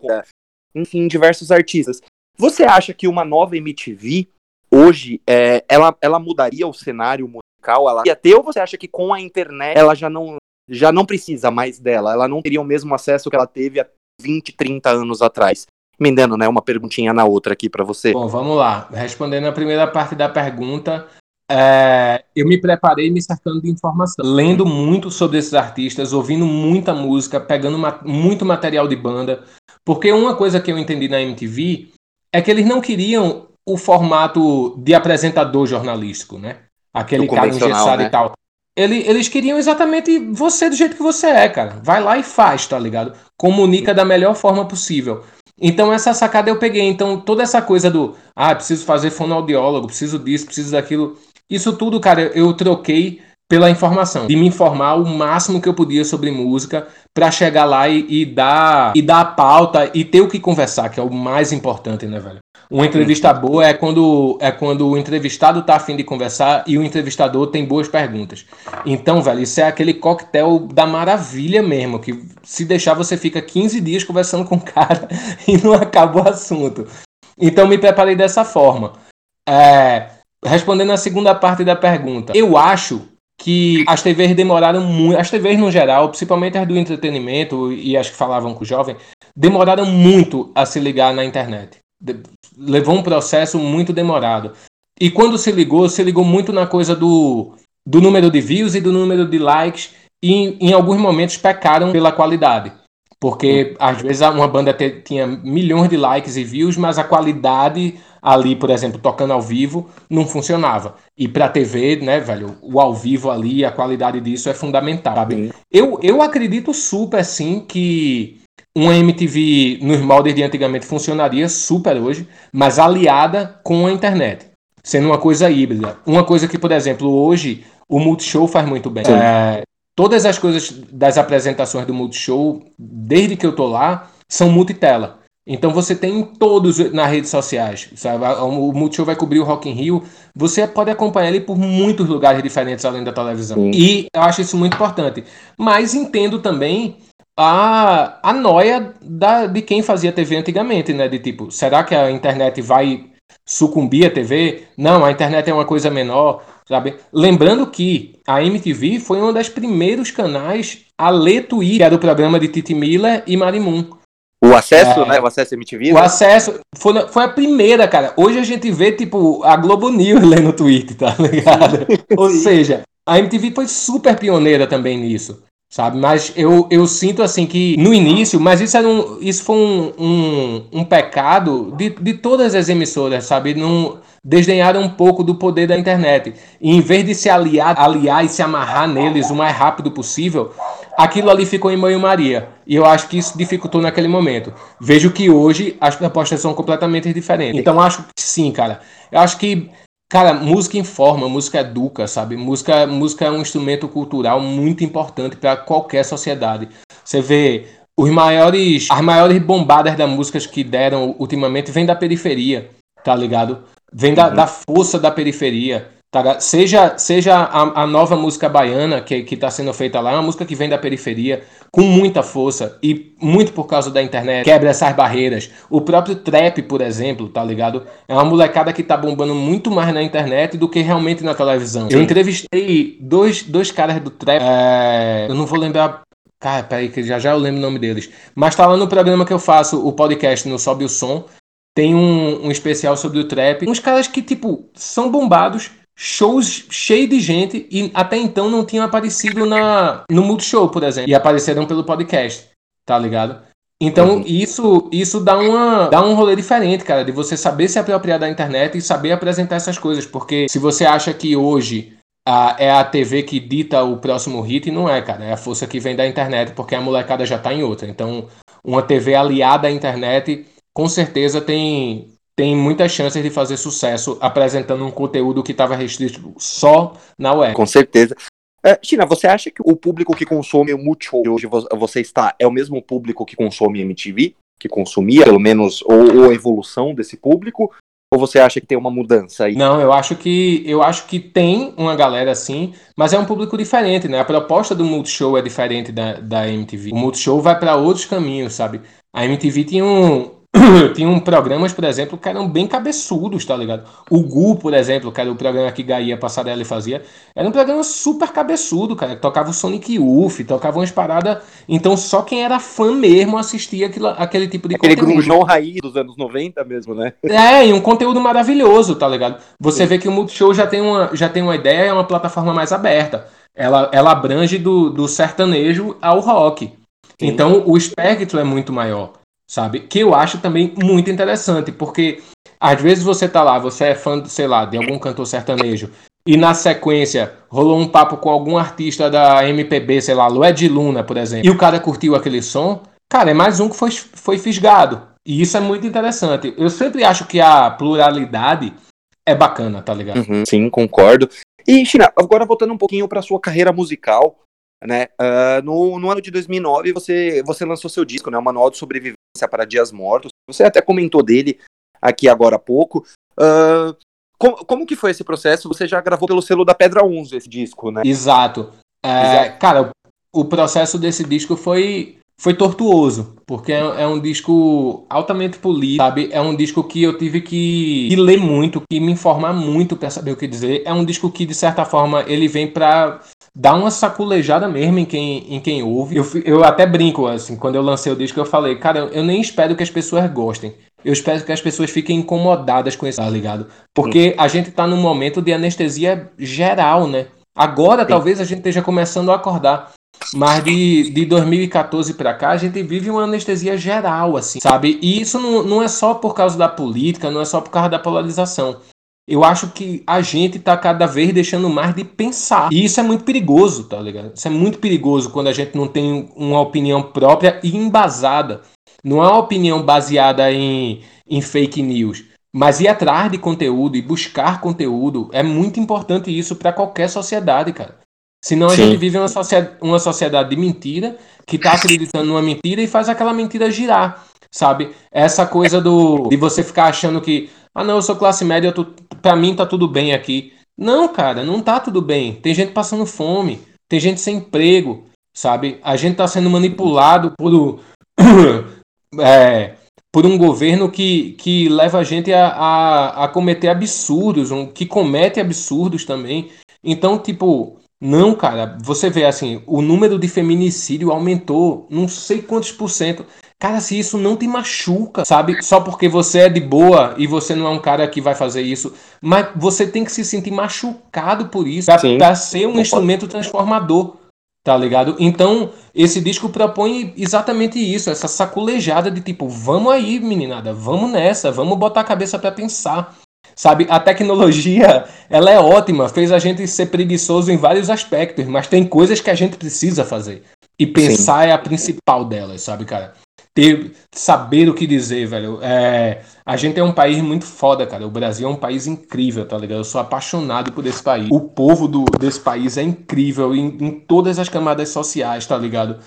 enfim, diversos artistas. Você acha que uma nova MTV hoje é, ela, ela mudaria o cenário musical? Ela ia ter ou você acha que com a internet ela já não já não precisa mais dela? Ela não teria o mesmo acesso que ela teve há 20, 30 anos atrás? Emendando, né, uma perguntinha na outra aqui para você. Bom, vamos lá. Respondendo a primeira parte da pergunta, é, eu me preparei me cercando de informação, lendo muito sobre esses artistas, ouvindo muita música, pegando ma muito material de banda, porque uma coisa que eu entendi na MTV é que eles não queriam o formato de apresentador jornalístico, né? Aquele cara engessado né? e tal. Ele, eles queriam exatamente você do jeito que você é, cara. Vai lá e faz, tá ligado? Comunica da melhor forma possível. Então essa sacada eu peguei. Então toda essa coisa do, ah, preciso fazer fonoaudiólogo, preciso disso, preciso daquilo. Isso tudo, cara, eu troquei pela informação, de me informar o máximo que eu podia sobre música para chegar lá e, e, dar e dar a pauta e ter o que conversar, que é o mais importante, né, velho? Uma entrevista boa é quando é quando o entrevistado tá afim de conversar e o entrevistador tem boas perguntas. Então, velho, isso é aquele coquetel da maravilha mesmo, que se deixar você fica 15 dias conversando com o cara e não acaba o assunto. Então me preparei dessa forma. É, respondendo a segunda parte da pergunta, eu acho que as TVs demoraram muito, as TVs no geral, principalmente as do entretenimento e as que falavam com o jovem, demoraram muito a se ligar na internet. levou um processo muito demorado. E quando se ligou, se ligou muito na coisa do, do número de views e do número de likes, e em, em alguns momentos pecaram pela qualidade. Porque às vezes uma banda te, tinha milhões de likes e views, mas a qualidade ali, por exemplo, tocando ao vivo, não funcionava. E pra TV, né, velho, o ao vivo ali, a qualidade disso é fundamental, sabe? Eu, eu acredito super, sim, que uma MTV nos moldes de antigamente funcionaria super hoje, mas aliada com a internet, sendo uma coisa híbrida. Uma coisa que, por exemplo, hoje o Multishow faz muito bem. É, todas as coisas das apresentações do Multishow, desde que eu tô lá, são multitela. Então você tem todos nas redes sociais, sabe? O Multishow vai cobrir o Rock in Rio. Você pode acompanhar ele por muitos lugares diferentes além da televisão. Sim. E eu acho isso muito importante. Mas entendo também a, a noia da, de quem fazia TV antigamente, né? De tipo, será que a internet vai sucumbir à TV? Não, a internet é uma coisa menor, sabe? Lembrando que a MTV foi um dos primeiros canais a ler tweet, que era o programa de Titi Miller e Marimun. O acesso, é, né? O acesso MTV. O né? acesso foi, foi a primeira, cara. Hoje a gente vê, tipo, a Globo News lendo tweet, tá ligado? Ou seja, a MTV foi super pioneira também nisso, sabe? Mas eu, eu sinto assim que no início, mas isso, era um, isso foi um, um, um pecado de, de todas as emissoras, sabe? Não desdenharam um pouco do poder da internet. E em vez de se aliar, aliar e se amarrar neles o mais rápido possível, aquilo ali ficou em banho-maria. E eu acho que isso dificultou naquele momento. Vejo que hoje as propostas são completamente diferentes. Então acho que sim, cara. Eu acho que, cara, música informa, música educa, sabe? Música, música é um instrumento cultural muito importante para qualquer sociedade. Você vê os maiores, as maiores bombadas da música que deram ultimamente vêm da periferia, tá ligado? Vem da, uhum. da força da periferia. Tá? Seja, seja a, a, nova música baiana que está sendo feita lá, é uma música que vem da periferia, com muita força e muito por causa da internet, quebra essas barreiras. O próprio trap, por exemplo, tá ligado? É uma molecada que tá bombando muito mais na internet do que realmente na televisão. Eu entrevistei dois, dois caras do trap, é... eu não vou lembrar Cara, peraí, que já já eu lembro o nome deles. Mas tá lá no programa que eu faço, o podcast no Sobe o Som. Tem um, um especial sobre o trap. Uns caras que, tipo, são bombados, shows cheios de gente e até então não tinham aparecido na, no Multishow, por exemplo. E apareceram pelo podcast, tá ligado? Então uhum. isso isso dá, uma, dá um rolê diferente, cara, de você saber se apropriar da internet e saber apresentar essas coisas. Porque se você acha que hoje a, é a TV que dita o próximo hit, não é, cara. É a força que vem da internet, porque a molecada já tá em outra. Então, uma TV aliada à internet, com certeza tem tem muitas chances de fazer sucesso apresentando um conteúdo que estava restrito só na web. Com certeza. É, China, você acha que o público que consome o Multishow hoje você está é o mesmo público que consome MTV? Que consumia, pelo menos, ou, ou a evolução desse público? Ou você acha que tem uma mudança aí? Não, eu acho que eu acho que tem uma galera assim, mas é um público diferente, né? A proposta do Multishow é diferente da, da MTV. O Multishow vai para outros caminhos, sabe? A MTV tinha um, tinham programas, por exemplo, que eram bem cabeçudos, tá ligado? O Gu, por exemplo, que era o programa que Gaia Passarela fazia, era um programa super cabeçudo, cara. Tocava o Sonic Youth, tocava umas paradas. Então só quem era fã mesmo assistia aquilo, aquele tipo de aquele conteúdo. Aquele grunjão raiz dos anos 90 mesmo, né? É, e um conteúdo maravilhoso, tá ligado? Você Sim. vê que o Multishow já tem uma, já tem uma ideia, é uma plataforma mais aberta. Ela, ela abrange do, do sertanejo ao rock. Sim. Então o espectro é muito maior sabe? Que eu acho também muito interessante, porque às vezes você tá lá, você é fã, sei lá, de algum cantor sertanejo, e na sequência rolou um papo com algum artista da MPB, sei lá, Lued Luna, por exemplo, e o cara curtiu aquele som, cara, é mais um que foi, foi fisgado. E isso é muito interessante. Eu sempre acho que a pluralidade é bacana, tá ligado? Uhum, sim, concordo. E, China, agora voltando um pouquinho para sua carreira musical, né? Uh, no, no ano de 2009 você, você lançou seu disco, né? O Manual de Sobrevivência para Dias Mortos. Você até comentou dele aqui agora há pouco. Uh, como, como que foi esse processo? Você já gravou pelo selo da Pedra 11 esse disco, né? Exato. É, Exato. Cara, o processo desse disco foi, foi tortuoso, porque é, é, um disco altamente polido, sabe? É um disco que eu tive que, que ler muito, que me informar muito para saber o que dizer. É um disco que, de certa forma, ele vem para dá uma saculejada mesmo em quem, em quem ouve. Eu, eu até brinco, assim, quando eu lancei o disco, eu falei, cara, eu nem espero que as pessoas gostem. Eu espero que as pessoas fiquem incomodadas com isso, tá ligado? Porque a gente tá num momento de anestesia geral, né? Agora Sim. talvez a gente esteja começando a acordar. Mas de, de 2014 para cá, a gente vive uma anestesia geral, assim, sabe? E isso não, não é só por causa da política, não é só por causa da polarização eu acho que a gente tá cada vez deixando mais de pensar. E isso é muito perigoso, tá ligado? Isso é muito perigoso quando a gente não tem uma opinião própria e embasada. Não é uma opinião baseada em, em fake news. Mas ir atrás de conteúdo e buscar conteúdo é muito importante isso para qualquer sociedade, cara. Senão a Sim. gente vive uma sociedade, uma sociedade de mentira, que está acreditando numa mentira e faz aquela mentira girar, sabe? Essa coisa do de você ficar achando que ah, não, eu sou classe média, pra mim tá tudo bem aqui. Não, cara, não tá tudo bem. Tem gente passando fome, tem gente sem emprego, sabe? A gente tá sendo manipulado por, é, por um governo que, que leva a gente a, a, a cometer absurdos, um, que comete absurdos também. Então, tipo, não, cara, você vê assim, o número de feminicídio aumentou não sei quantos por cento. Cara, se isso não te machuca, sabe? Só porque você é de boa e você não é um cara que vai fazer isso. Mas você tem que se sentir machucado por isso. Pra, pra ser um instrumento transformador. Tá ligado? Então, esse disco propõe exatamente isso, essa saculejada de tipo, vamos aí, meninada, vamos nessa, vamos botar a cabeça para pensar. Sabe, a tecnologia, ela é ótima, fez a gente ser preguiçoso em vários aspectos, mas tem coisas que a gente precisa fazer. E pensar Sim. é a principal delas, sabe, cara? ter, saber o que dizer, velho. É, a gente é um país muito foda, cara. O Brasil é um país incrível, tá ligado? Eu sou apaixonado por esse país. O povo do, desse país é incrível em, em todas as camadas sociais, tá ligado?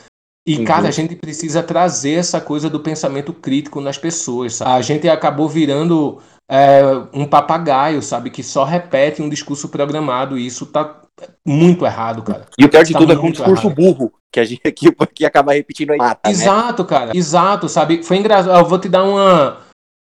E, uhum. cara, a gente precisa trazer essa coisa do pensamento crítico nas pessoas. Sabe? A gente acabou virando é, um papagaio, sabe? Que só repete um discurso programado. E isso tá muito errado, cara. E o pior de tá tudo é com um discurso errado. burro que a gente aqui, aqui acaba repetindo aí mata, né? Exato, né? cara. Exato, sabe? Foi engraçado. Eu vou te dar uma,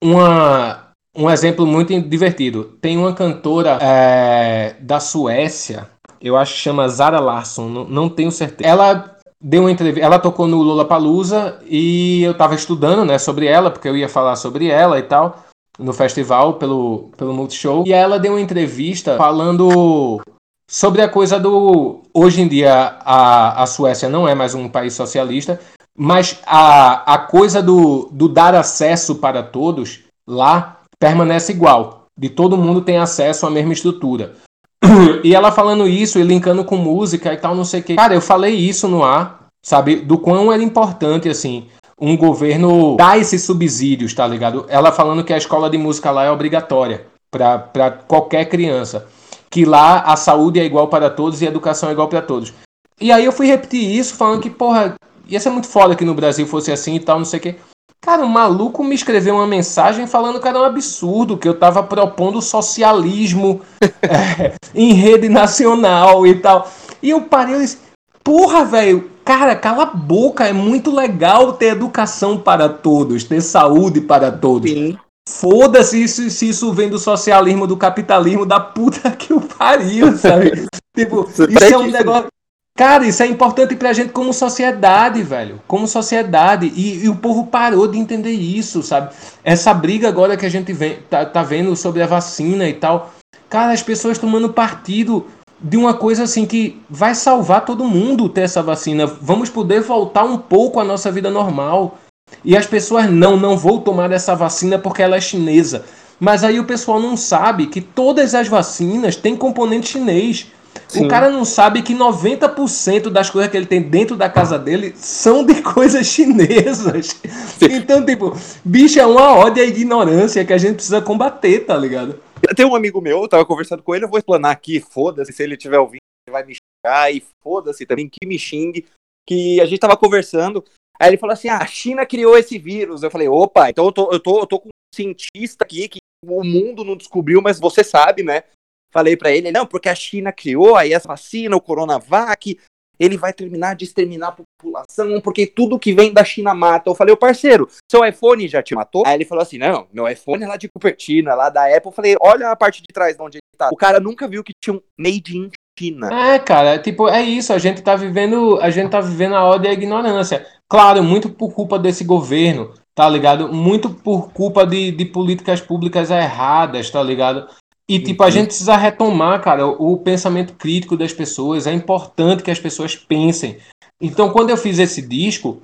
uma, um exemplo muito divertido. Tem uma cantora é, da Suécia, eu acho que chama Zara Larsson, não, não tenho certeza. Ela deu uma entrevista, ela tocou no Lula Palusa e eu tava estudando, né, sobre ela, porque eu ia falar sobre ela e tal no festival pelo pelo Multishow. E ela deu uma entrevista falando sobre a coisa do. Hoje em dia, a, a Suécia não é mais um país socialista, mas a, a coisa do, do dar acesso para todos lá permanece igual. De todo mundo tem acesso à mesma estrutura. E ela falando isso e linkando com música e tal, não sei o que. Cara, eu falei isso no ar, sabe? Do quão era importante, assim, um governo dar esses subsídios, tá ligado? Ela falando que a escola de música lá é obrigatória para qualquer criança que lá a saúde é igual para todos e a educação é igual para todos. E aí eu fui repetir isso, falando que, porra, ia ser muito foda que no Brasil fosse assim e tal, não sei o quê. Cara, o maluco me escreveu uma mensagem falando que era um absurdo, que eu tava propondo socialismo é, em rede nacional e tal. E eu parei e disse, porra, velho, cara, cala a boca, é muito legal ter educação para todos, ter saúde para todos. Sim. Foda-se se, se isso vem do socialismo, do capitalismo, da puta que o pariu, sabe? tipo, isso é um negócio. Cara, isso é importante pra gente como sociedade, velho. Como sociedade. E, e, o povo parou de entender isso, sabe? Essa briga agora que a gente vem, tá, tá vendo sobre a vacina e tal. Cara, as pessoas tomando partido de uma coisa assim que vai salvar todo mundo ter essa vacina. Vamos poder voltar um pouco à nossa vida normal. E as pessoas não, não vou tomar essa vacina porque ela é chinesa. Mas aí o pessoal não sabe que todas as vacinas têm componente chinês. Sim. O cara não sabe que 90% das coisas que ele tem dentro da casa dele são de coisas chinesas. Então, tipo, bicho, é uma ódio à ignorância que a gente precisa combater, tá ligado? Tem um amigo meu, eu tava conversando com ele, eu vou explanar aqui, foda-se, se ele estiver ouvindo, ele vai me xingar, e foda-se também que me xingue, que a gente tava conversando, aí ele falou assim, ah, a China criou esse vírus. Eu falei, opa, então eu tô, eu tô, eu tô com um cientista aqui que o mundo não descobriu, mas você sabe, né? Falei para ele, não, porque a China criou aí essa vacina, o Coronavac, ele vai terminar de exterminar a população, porque tudo que vem da China mata. Eu falei, o parceiro, seu iPhone já te matou? Aí ele falou assim, não, meu iPhone é lá de Cupertino, é lá da Apple. Eu falei, olha a parte de trás de onde ele tá. O cara nunca viu que tinha um made in China. É, cara, tipo, é isso, a gente tá vivendo, a gente tá vivendo a ordem da ignorância. Claro, muito por culpa desse governo, tá ligado? Muito por culpa de, de políticas públicas erradas, tá ligado? E, tipo, a gente precisa retomar, cara, o pensamento crítico das pessoas. É importante que as pessoas pensem. Então, quando eu fiz esse disco,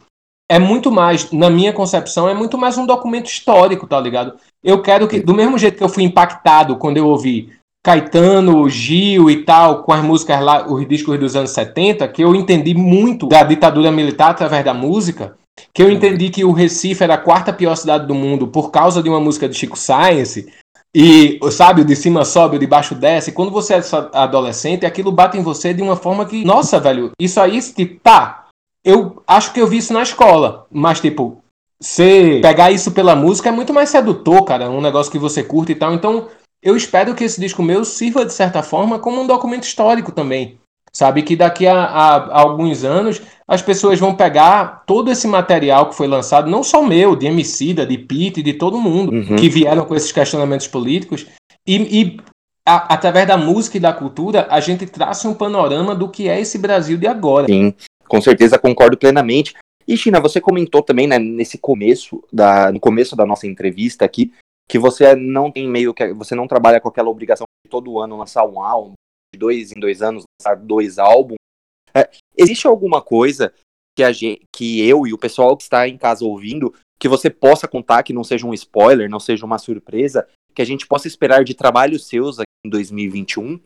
é muito mais, na minha concepção, é muito mais um documento histórico, tá ligado? Eu quero que, do mesmo jeito que eu fui impactado quando eu ouvi Caetano, Gil e tal, com as músicas lá, os discos dos anos 70, que eu entendi muito da ditadura militar através da música, que eu entendi que o Recife era a quarta pior cidade do mundo por causa de uma música de Chico Science, e, sabe, o de cima sobe, o de baixo desce. Quando você é adolescente, aquilo bate em você de uma forma que, nossa, velho, isso aí, tipo, tá. Eu acho que eu vi isso na escola, mas, tipo, você pegar isso pela música é muito mais sedutor, cara. Um negócio que você curte e tal. Então, eu espero que esse disco meu sirva, de certa forma, como um documento histórico também. Sabe que daqui a, a, a, alguns anos as pessoas vão pegar todo esse material que foi lançado, não só meu, de Emicida, de Pete, de todo mundo, uhum. que vieram com esses questionamentos políticos, e, e a, através da música e da cultura, a gente traça um panorama do que é esse Brasil de agora. Sim, com certeza concordo plenamente. E China, você comentou também, né, nesse começo da, no começo da nossa entrevista aqui, que você não tem meio que você não trabalha com aquela obrigação de todo ano lançar um álbum, dois em dois anos lançar dois álbuns. É, existe alguma coisa que, a gente, que eu e o pessoal que está em casa ouvindo, que você possa contar, que não seja um spoiler, não seja uma surpresa, que a gente possa esperar de trabalhos seus aqui em 2021?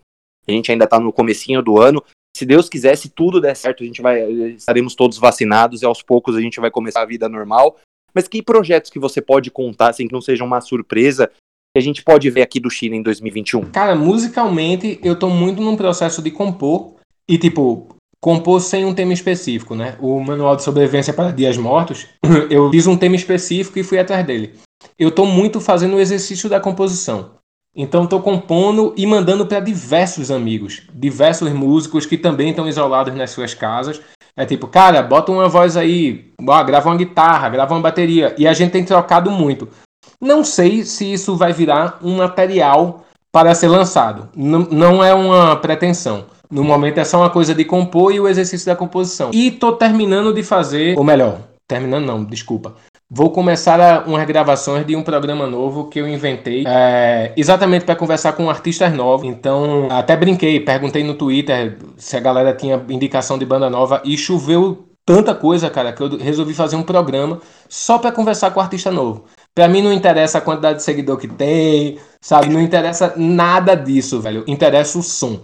A gente ainda está no comecinho do ano. Se Deus quiser, se tudo der certo, a gente vai estaremos todos vacinados e aos poucos a gente vai começar a vida normal. Mas que projetos que você pode contar, sem que não seja uma surpresa, que a gente pode ver aqui do Chile em 2021? Cara, musicalmente eu tô muito num processo de compor e tipo, compor sem um tema específico, né? O manual de sobrevivência para dias mortos, eu fiz um tema específico e fui atrás dele. Eu tô muito fazendo o exercício da composição. Então estou compondo e mandando para diversos amigos, diversos músicos que também estão isolados nas suas casas. É tipo, cara, bota uma voz aí, grava uma guitarra, grava uma bateria. E a gente tem trocado muito. Não sei se isso vai virar um material para ser lançado. N não é uma pretensão. No momento é só uma coisa de compor e o exercício da composição. E tô terminando de fazer, ou melhor, terminando não, desculpa. Vou começar a, umas gravações de um programa novo que eu inventei é, exatamente para conversar com artistas novos. Então, até brinquei, perguntei no Twitter se a galera tinha indicação de banda nova e choveu tanta coisa, cara, que eu resolvi fazer um programa só para conversar com artista novo. Pra mim não interessa a quantidade de seguidor que tem, sabe? Não interessa nada disso, velho. Interessa o som.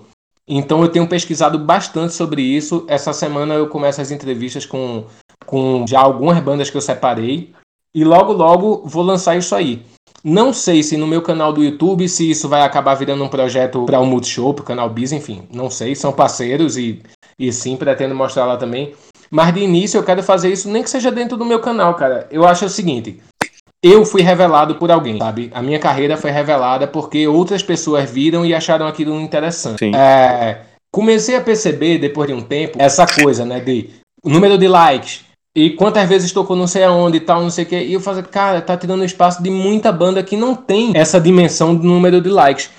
Então eu tenho pesquisado bastante sobre isso. Essa semana eu começo as entrevistas com, com já algumas bandas que eu separei. E logo, logo vou lançar isso aí. Não sei se no meu canal do YouTube, se isso vai acabar virando um projeto para o um Multishow, para o canal Biz, enfim. Não sei, são parceiros e, e sim, pretendo mostrar lá também. Mas de início eu quero fazer isso nem que seja dentro do meu canal, cara. Eu acho o seguinte: eu fui revelado por alguém, sabe? A minha carreira foi revelada porque outras pessoas viram e acharam aquilo interessante. É, comecei a perceber, depois de um tempo, essa coisa, né? De número de likes, e quantas vezes tocou não sei aonde e tal, não sei o que. E eu falo, cara, tá tirando espaço de muita banda que não tem essa dimensão do número de likes.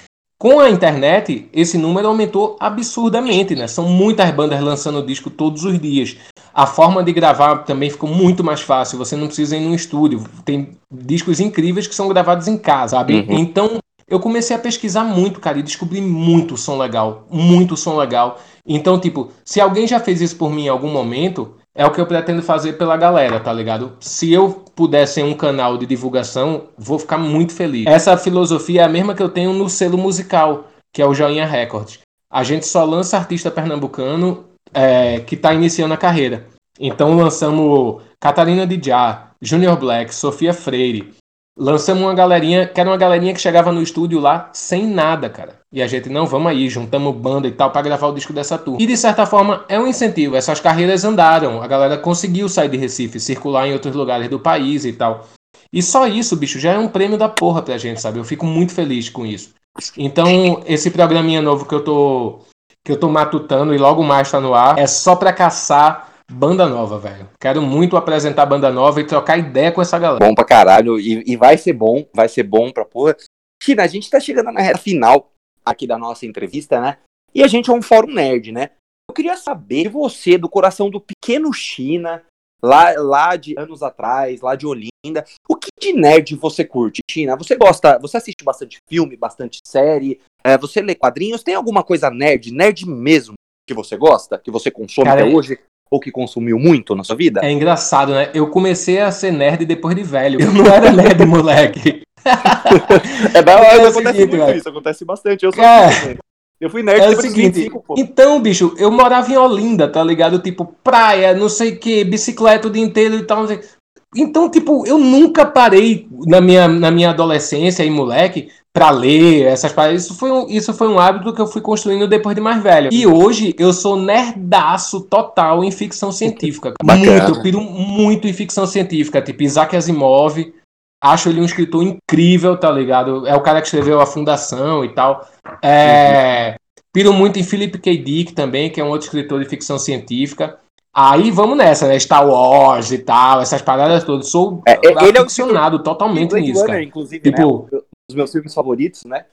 Com a internet, esse número aumentou absurdamente, né? São muitas bandas lançando disco todos os dias. A forma de gravar também ficou muito mais fácil. Você não precisa ir num estúdio. Tem discos incríveis que são gravados em casa, sabe? Uhum. Então, eu comecei a pesquisar muito, cara, e descobri muito som legal. Muito som legal. Então, tipo, se alguém já fez isso por mim em algum momento, é o que eu pretendo fazer pela galera, tá ligado? Se eu puder ser um canal de divulgação, vou ficar muito feliz. Essa filosofia é a mesma que eu tenho no selo musical, que é o Joinha Records. A gente só lança artista pernambucano é, que está iniciando a carreira. Então lançamos Catarina Dijá, Junior Black, Sofia Freire, Lançamos uma galerinha, que era uma galerinha que chegava no estúdio lá sem nada, cara. E a gente, não, vamos aí, juntamos banda e tal para gravar o disco dessa turma. E de certa forma é um incentivo, essas carreiras andaram, a galera conseguiu sair de Recife, circular em outros lugares do país e tal. E só isso, bicho, já é um prêmio da porra pra gente, sabe? Eu fico muito feliz com isso. Então, esse programinha novo que eu tô que eu tô matutando e logo mais tá no ar, é só pra caçar Banda nova, velho. Quero muito apresentar banda nova e trocar ideia com essa galera. Bom pra caralho. E, e vai ser bom, vai ser bom pra porra. China, a gente tá chegando na reta final aqui da nossa entrevista, né? E a gente é um fórum nerd, né? Eu queria saber de você, do coração do pequeno China, lá, lá de anos atrás, lá de Olinda, o que de nerd você curte, China? Você gosta, você assiste bastante filme, bastante série, é, você lê quadrinhos, tem alguma coisa nerd, nerd mesmo, que você gosta, que você consome Cara, até hoje? Ou que consumiu muito na sua vida? É engraçado, né? Eu comecei a ser nerd depois de velho. Eu não era nerd, moleque. é da hora, é acontece seguinte, muito isso, acontece bastante. Eu sou é. Assim, eu fui nerd é depois seguinte, 25, pô. Então, bicho, eu morava em Olinda, tá ligado? Tipo, praia, não sei o que, bicicleta o dia inteiro e tal. Então, tipo, eu nunca parei na minha, na minha adolescência e moleque para ler essas paradas. Isso foi, um, isso foi um hábito que eu fui construindo depois de mais velho. E hoje eu sou nerdaço total em ficção científica. Bacana. Muito, eu piro muito em ficção científica, tipo Isaac Asimov. Acho ele um escritor incrível, tá ligado? É o cara que escreveu A Fundação e tal. É, piro muito em Philip K. Dick também, que é um outro escritor de ficção científica. Aí vamos nessa, né? Star Wars e tal, essas paradas todas. Sou é, ele é aficionado é totalmente nisso, cara. Inclusive, tipo, né? Os meus filmes favoritos, né?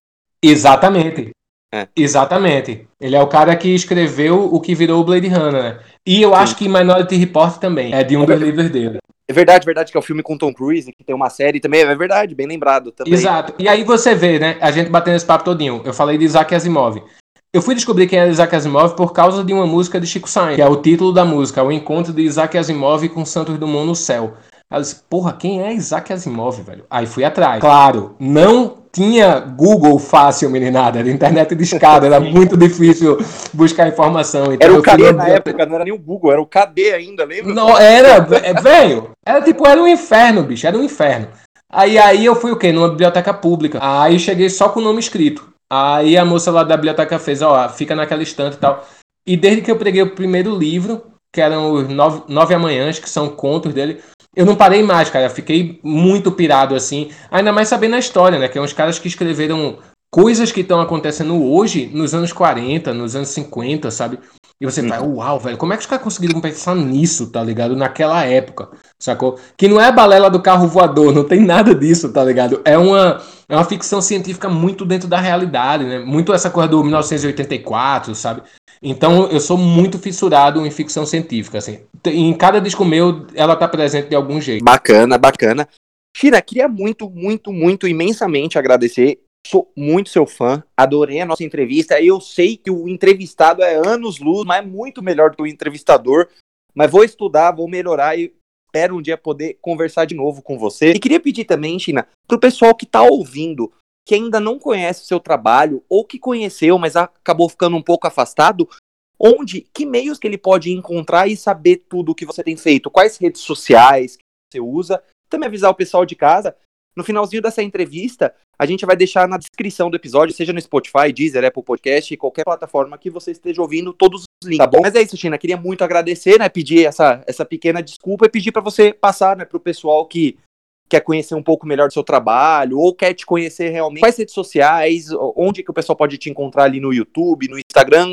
Exatamente. É. Exatamente. Ele é o cara que escreveu o que virou o Blade Runner, né? E eu Sim. acho que Minority Report também é de um é dos livros dele. É verdade, verdade, que é o filme com Tom Cruise, que tem uma série também, é verdade, bem lembrado também. Exato. E aí você vê, né, a gente batendo esse papo todinho. Eu falei de Isaac Asimov. Eu fui descobrir quem era Isaac Asimov por causa de uma música de Chico Sainz, que é o título da música, o encontro de Isaac Asimov com Santos Dumont no céu. Aí eu disse, porra, quem é Isaac Asimov, velho? Aí fui atrás. Claro, não tinha Google fácil, meninada. Era internet de escada, era muito difícil buscar informação. Então, era o KD na época, não era nem o Google, era o KD ainda, lembra? Não, era, é, velho, era tipo, era um inferno, bicho, era um inferno. Aí, aí eu fui o quê? Numa biblioteca pública. Aí cheguei só com o nome escrito. Aí a moça lá da biblioteca fez, ó, fica naquela estante e tal. E desde que eu peguei o primeiro livro, que eram os Nove, Nove Amanhãs, que são contos dele, eu não parei mais, cara. Fiquei muito pirado, assim. Ainda mais sabendo a história, né? Que é uns caras que escreveram coisas que estão acontecendo hoje, nos anos 40, nos anos 50, sabe? E você vai, uhum. uau, velho, como é que os caras conseguiram pensar nisso, tá ligado? Naquela época, sacou? Que não é a balela do carro voador, não tem nada disso, tá ligado? É uma, é uma ficção científica muito dentro da realidade, né? Muito essa coisa do 1984, sabe? Então eu sou muito fissurado em ficção científica, assim. Em cada disco meu, ela tá presente de algum jeito. Bacana, bacana. Shira, queria muito, muito, muito, imensamente agradecer. Sou muito seu fã, adorei a nossa entrevista. Eu sei que o entrevistado é anos luz, mas é muito melhor do que o entrevistador. Mas vou estudar, vou melhorar e espero um dia poder conversar de novo com você. E queria pedir também, China, pro pessoal que tá ouvindo, que ainda não conhece o seu trabalho ou que conheceu, mas acabou ficando um pouco afastado, onde, que meios que ele pode encontrar e saber tudo o que você tem feito, quais redes sociais que você usa, também avisar o pessoal de casa. No finalzinho dessa entrevista, a gente vai deixar na descrição do episódio, seja no Spotify, Deezer, Apple Podcast, qualquer plataforma que você esteja ouvindo, todos os links, tá bom? Mas é isso, China, queria muito agradecer, né, pedir essa, essa pequena desculpa e pedir para você passar, né, pro pessoal que quer conhecer um pouco melhor do seu trabalho, ou quer te conhecer realmente, quais redes sociais, onde que o pessoal pode te encontrar ali no YouTube, no Instagram,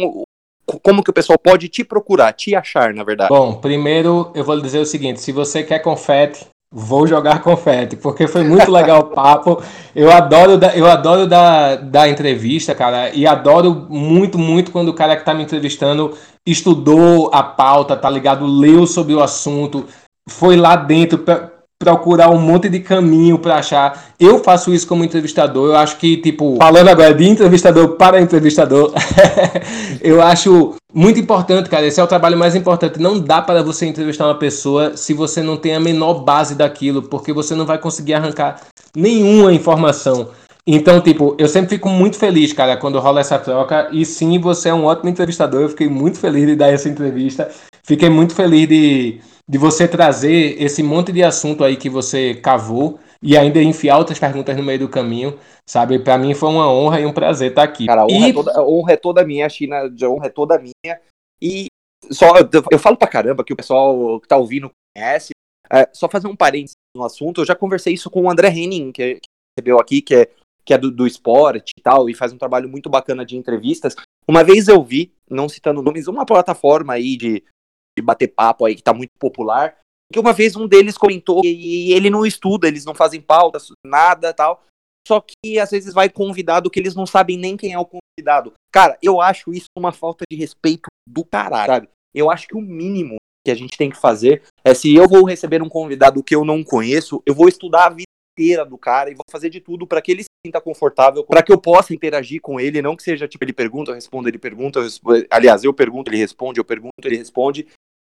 como que o pessoal pode te procurar, te achar, na verdade? Bom, primeiro eu vou lhe dizer o seguinte: se você quer confete, vou jogar confete, porque foi muito legal o papo. Eu adoro, da, eu adoro da, da entrevista, cara, e adoro muito, muito quando o cara que tá me entrevistando estudou a pauta, tá ligado? Leu sobre o assunto, foi lá dentro, procurar um monte de caminho para achar. Eu faço isso como entrevistador. Eu acho que, tipo, falando agora de entrevistador para entrevistador, eu acho muito importante, cara. Esse é o trabalho mais importante. Não dá para você entrevistar uma pessoa se você não tem a menor base daquilo, porque você não vai conseguir arrancar nenhuma informação. Então, tipo, eu sempre fico muito feliz, cara, quando rola essa troca. E sim, você é um ótimo entrevistador. Eu fiquei muito feliz de dar essa entrevista. Fiquei muito feliz de de você trazer esse monte de assunto aí que você cavou e ainda enfiar outras perguntas no meio do caminho, sabe? Para mim foi uma honra e um prazer estar aqui. Cara, a honra, e... é, toda, a honra é toda minha, a China, a honra é toda minha. E só eu, eu falo pra caramba que o pessoal que tá ouvindo conhece. É, só fazer um parênteses no assunto, eu já conversei isso com o André Henning, que, que recebeu aqui, que é, que é do, do esporte e tal, e faz um trabalho muito bacana de entrevistas. Uma vez eu vi, não citando nomes, uma plataforma aí de, de bater papo aí que tá muito popular. Que uma vez um deles comentou que ele não estuda, eles não fazem pauta, nada tal. Só que às vezes vai convidado que eles não sabem nem quem é o convidado. Cara, eu acho isso uma falta de respeito do caralho, sabe? Eu acho que o mínimo que a gente tem que fazer é se eu vou receber um convidado que eu não conheço, eu vou estudar a vida inteira do cara e vou fazer de tudo para que ele se sinta confortável, para que eu possa interagir com ele, não que seja tipo ele pergunta, eu respondo, ele pergunta, eu respondo. aliás, eu pergunto, ele responde, eu pergunto, ele responde,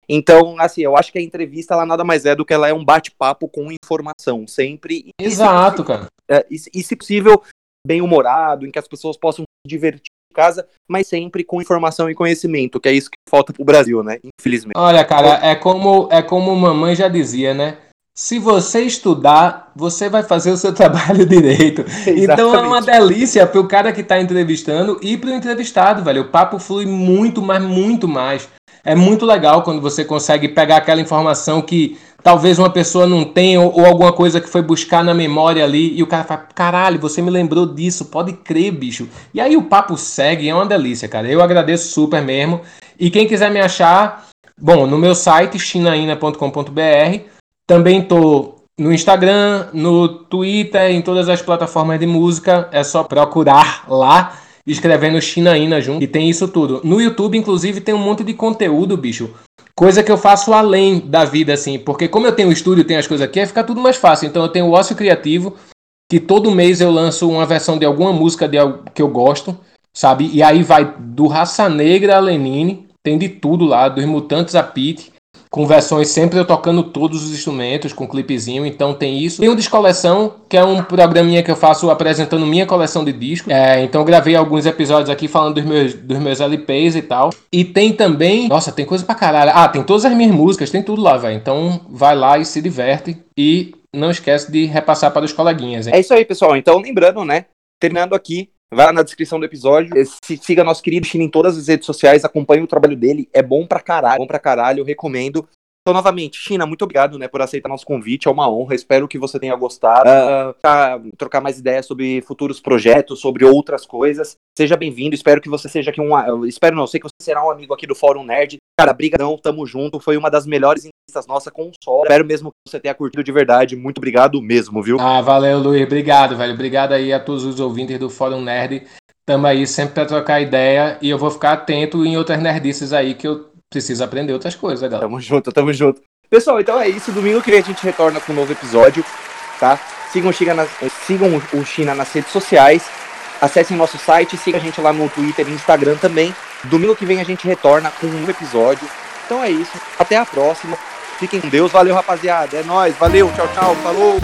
então, assim, eu acho que a entrevista ela nada mais é do que ela é um bate-papo com informação, sempre. Exato, e, cara. É, e, e, se possível, bem humorado, em que as pessoas possam se divertir em casa, mas sempre com informação e conhecimento, que é isso que falta pro Brasil, né? Infelizmente. Olha, cara, é como é como mamãe já dizia, né? Se você estudar, você vai fazer o seu trabalho direito. Exatamente. Então é uma delícia para o cara que está entrevistando e para o entrevistado, velho. O papo flui muito, mas muito mais. É muito legal quando você consegue pegar aquela informação que talvez uma pessoa não tenha, ou, ou, alguma coisa que foi buscar na memória ali, e o cara fala, caralho, você me lembrou disso, pode crer, bicho. E aí o papo segue, é uma delícia, cara. Eu agradeço super mesmo. E quem quiser me achar, bom, no meu site, chinaina.com.br, também tô no Instagram, no Twitter, em todas as plataformas de música, é só procurar lá escrevendo Chinaína junto. E tem isso tudo. No YouTube, inclusive, tem um monte de conteúdo, bicho. Coisa que eu faço além da vida, assim. Porque como eu tenho estúdio, tenho as coisas aqui, fica tudo mais fácil. Então eu tenho o Ócio Criativo, que todo mês eu lanço uma versão de alguma música de que eu gosto, sabe? E aí vai do Raça Negra a Lenine, tem de tudo lá, dos Mutantes a Pete com versões sempre eu tocando todos os instrumentos, com clipezinho, então tem isso. Tem o Descoleção, que é um programinha que eu faço apresentando minha coleção de discos. É, então gravei alguns episódios aqui falando dos meus, dos meus LPs e tal. E tem também. Nossa, tem coisa pra caralho. Ah, tem todas as minhas músicas, tem tudo lá, velho. Então vai lá e se diverte. E não esquece de repassar para os coleguinhas. Hein? É isso aí, pessoal. Então, lembrando, né? Terminando aqui, Vai lá na descrição do episódio. Siga nosso querido China em todas as redes sociais. Acompanhe o trabalho dele. É bom pra caralho. Bom pra caralho. Eu recomendo. Então, novamente, China, muito obrigado né, por aceitar nosso convite. É uma honra. Espero que você tenha gostado. Uh, trocar mais ideias sobre futuros projetos, sobre outras coisas. Seja bem-vindo. Espero que você seja aqui um. Espero não, sei que você será um amigo aqui do Fórum Nerd. Cara, brigadão, tamo junto. Foi uma das melhores entrevistas nossa com o Sol. Espero mesmo que você tenha curtido de verdade. Muito obrigado mesmo, viu? Ah, valeu, Luiz. Obrigado, velho. Obrigado aí a todos os ouvintes do Fórum Nerd. Tamo aí sempre pra trocar ideia e eu vou ficar atento em outras nerdices aí que eu precisa aprender outras coisas, galera. Tamo junto, tamo junto. Pessoal, então é isso. Domingo que vem a gente retorna com um novo episódio, tá? Sigam o China nas, sigam o China nas redes sociais. Acessem nosso site, siga a gente lá no Twitter e Instagram também. Domingo que vem a gente retorna com um novo episódio. Então é isso. Até a próxima. Fiquem com Deus. Valeu, rapaziada. É nóis. Valeu. Tchau, tchau. Falou.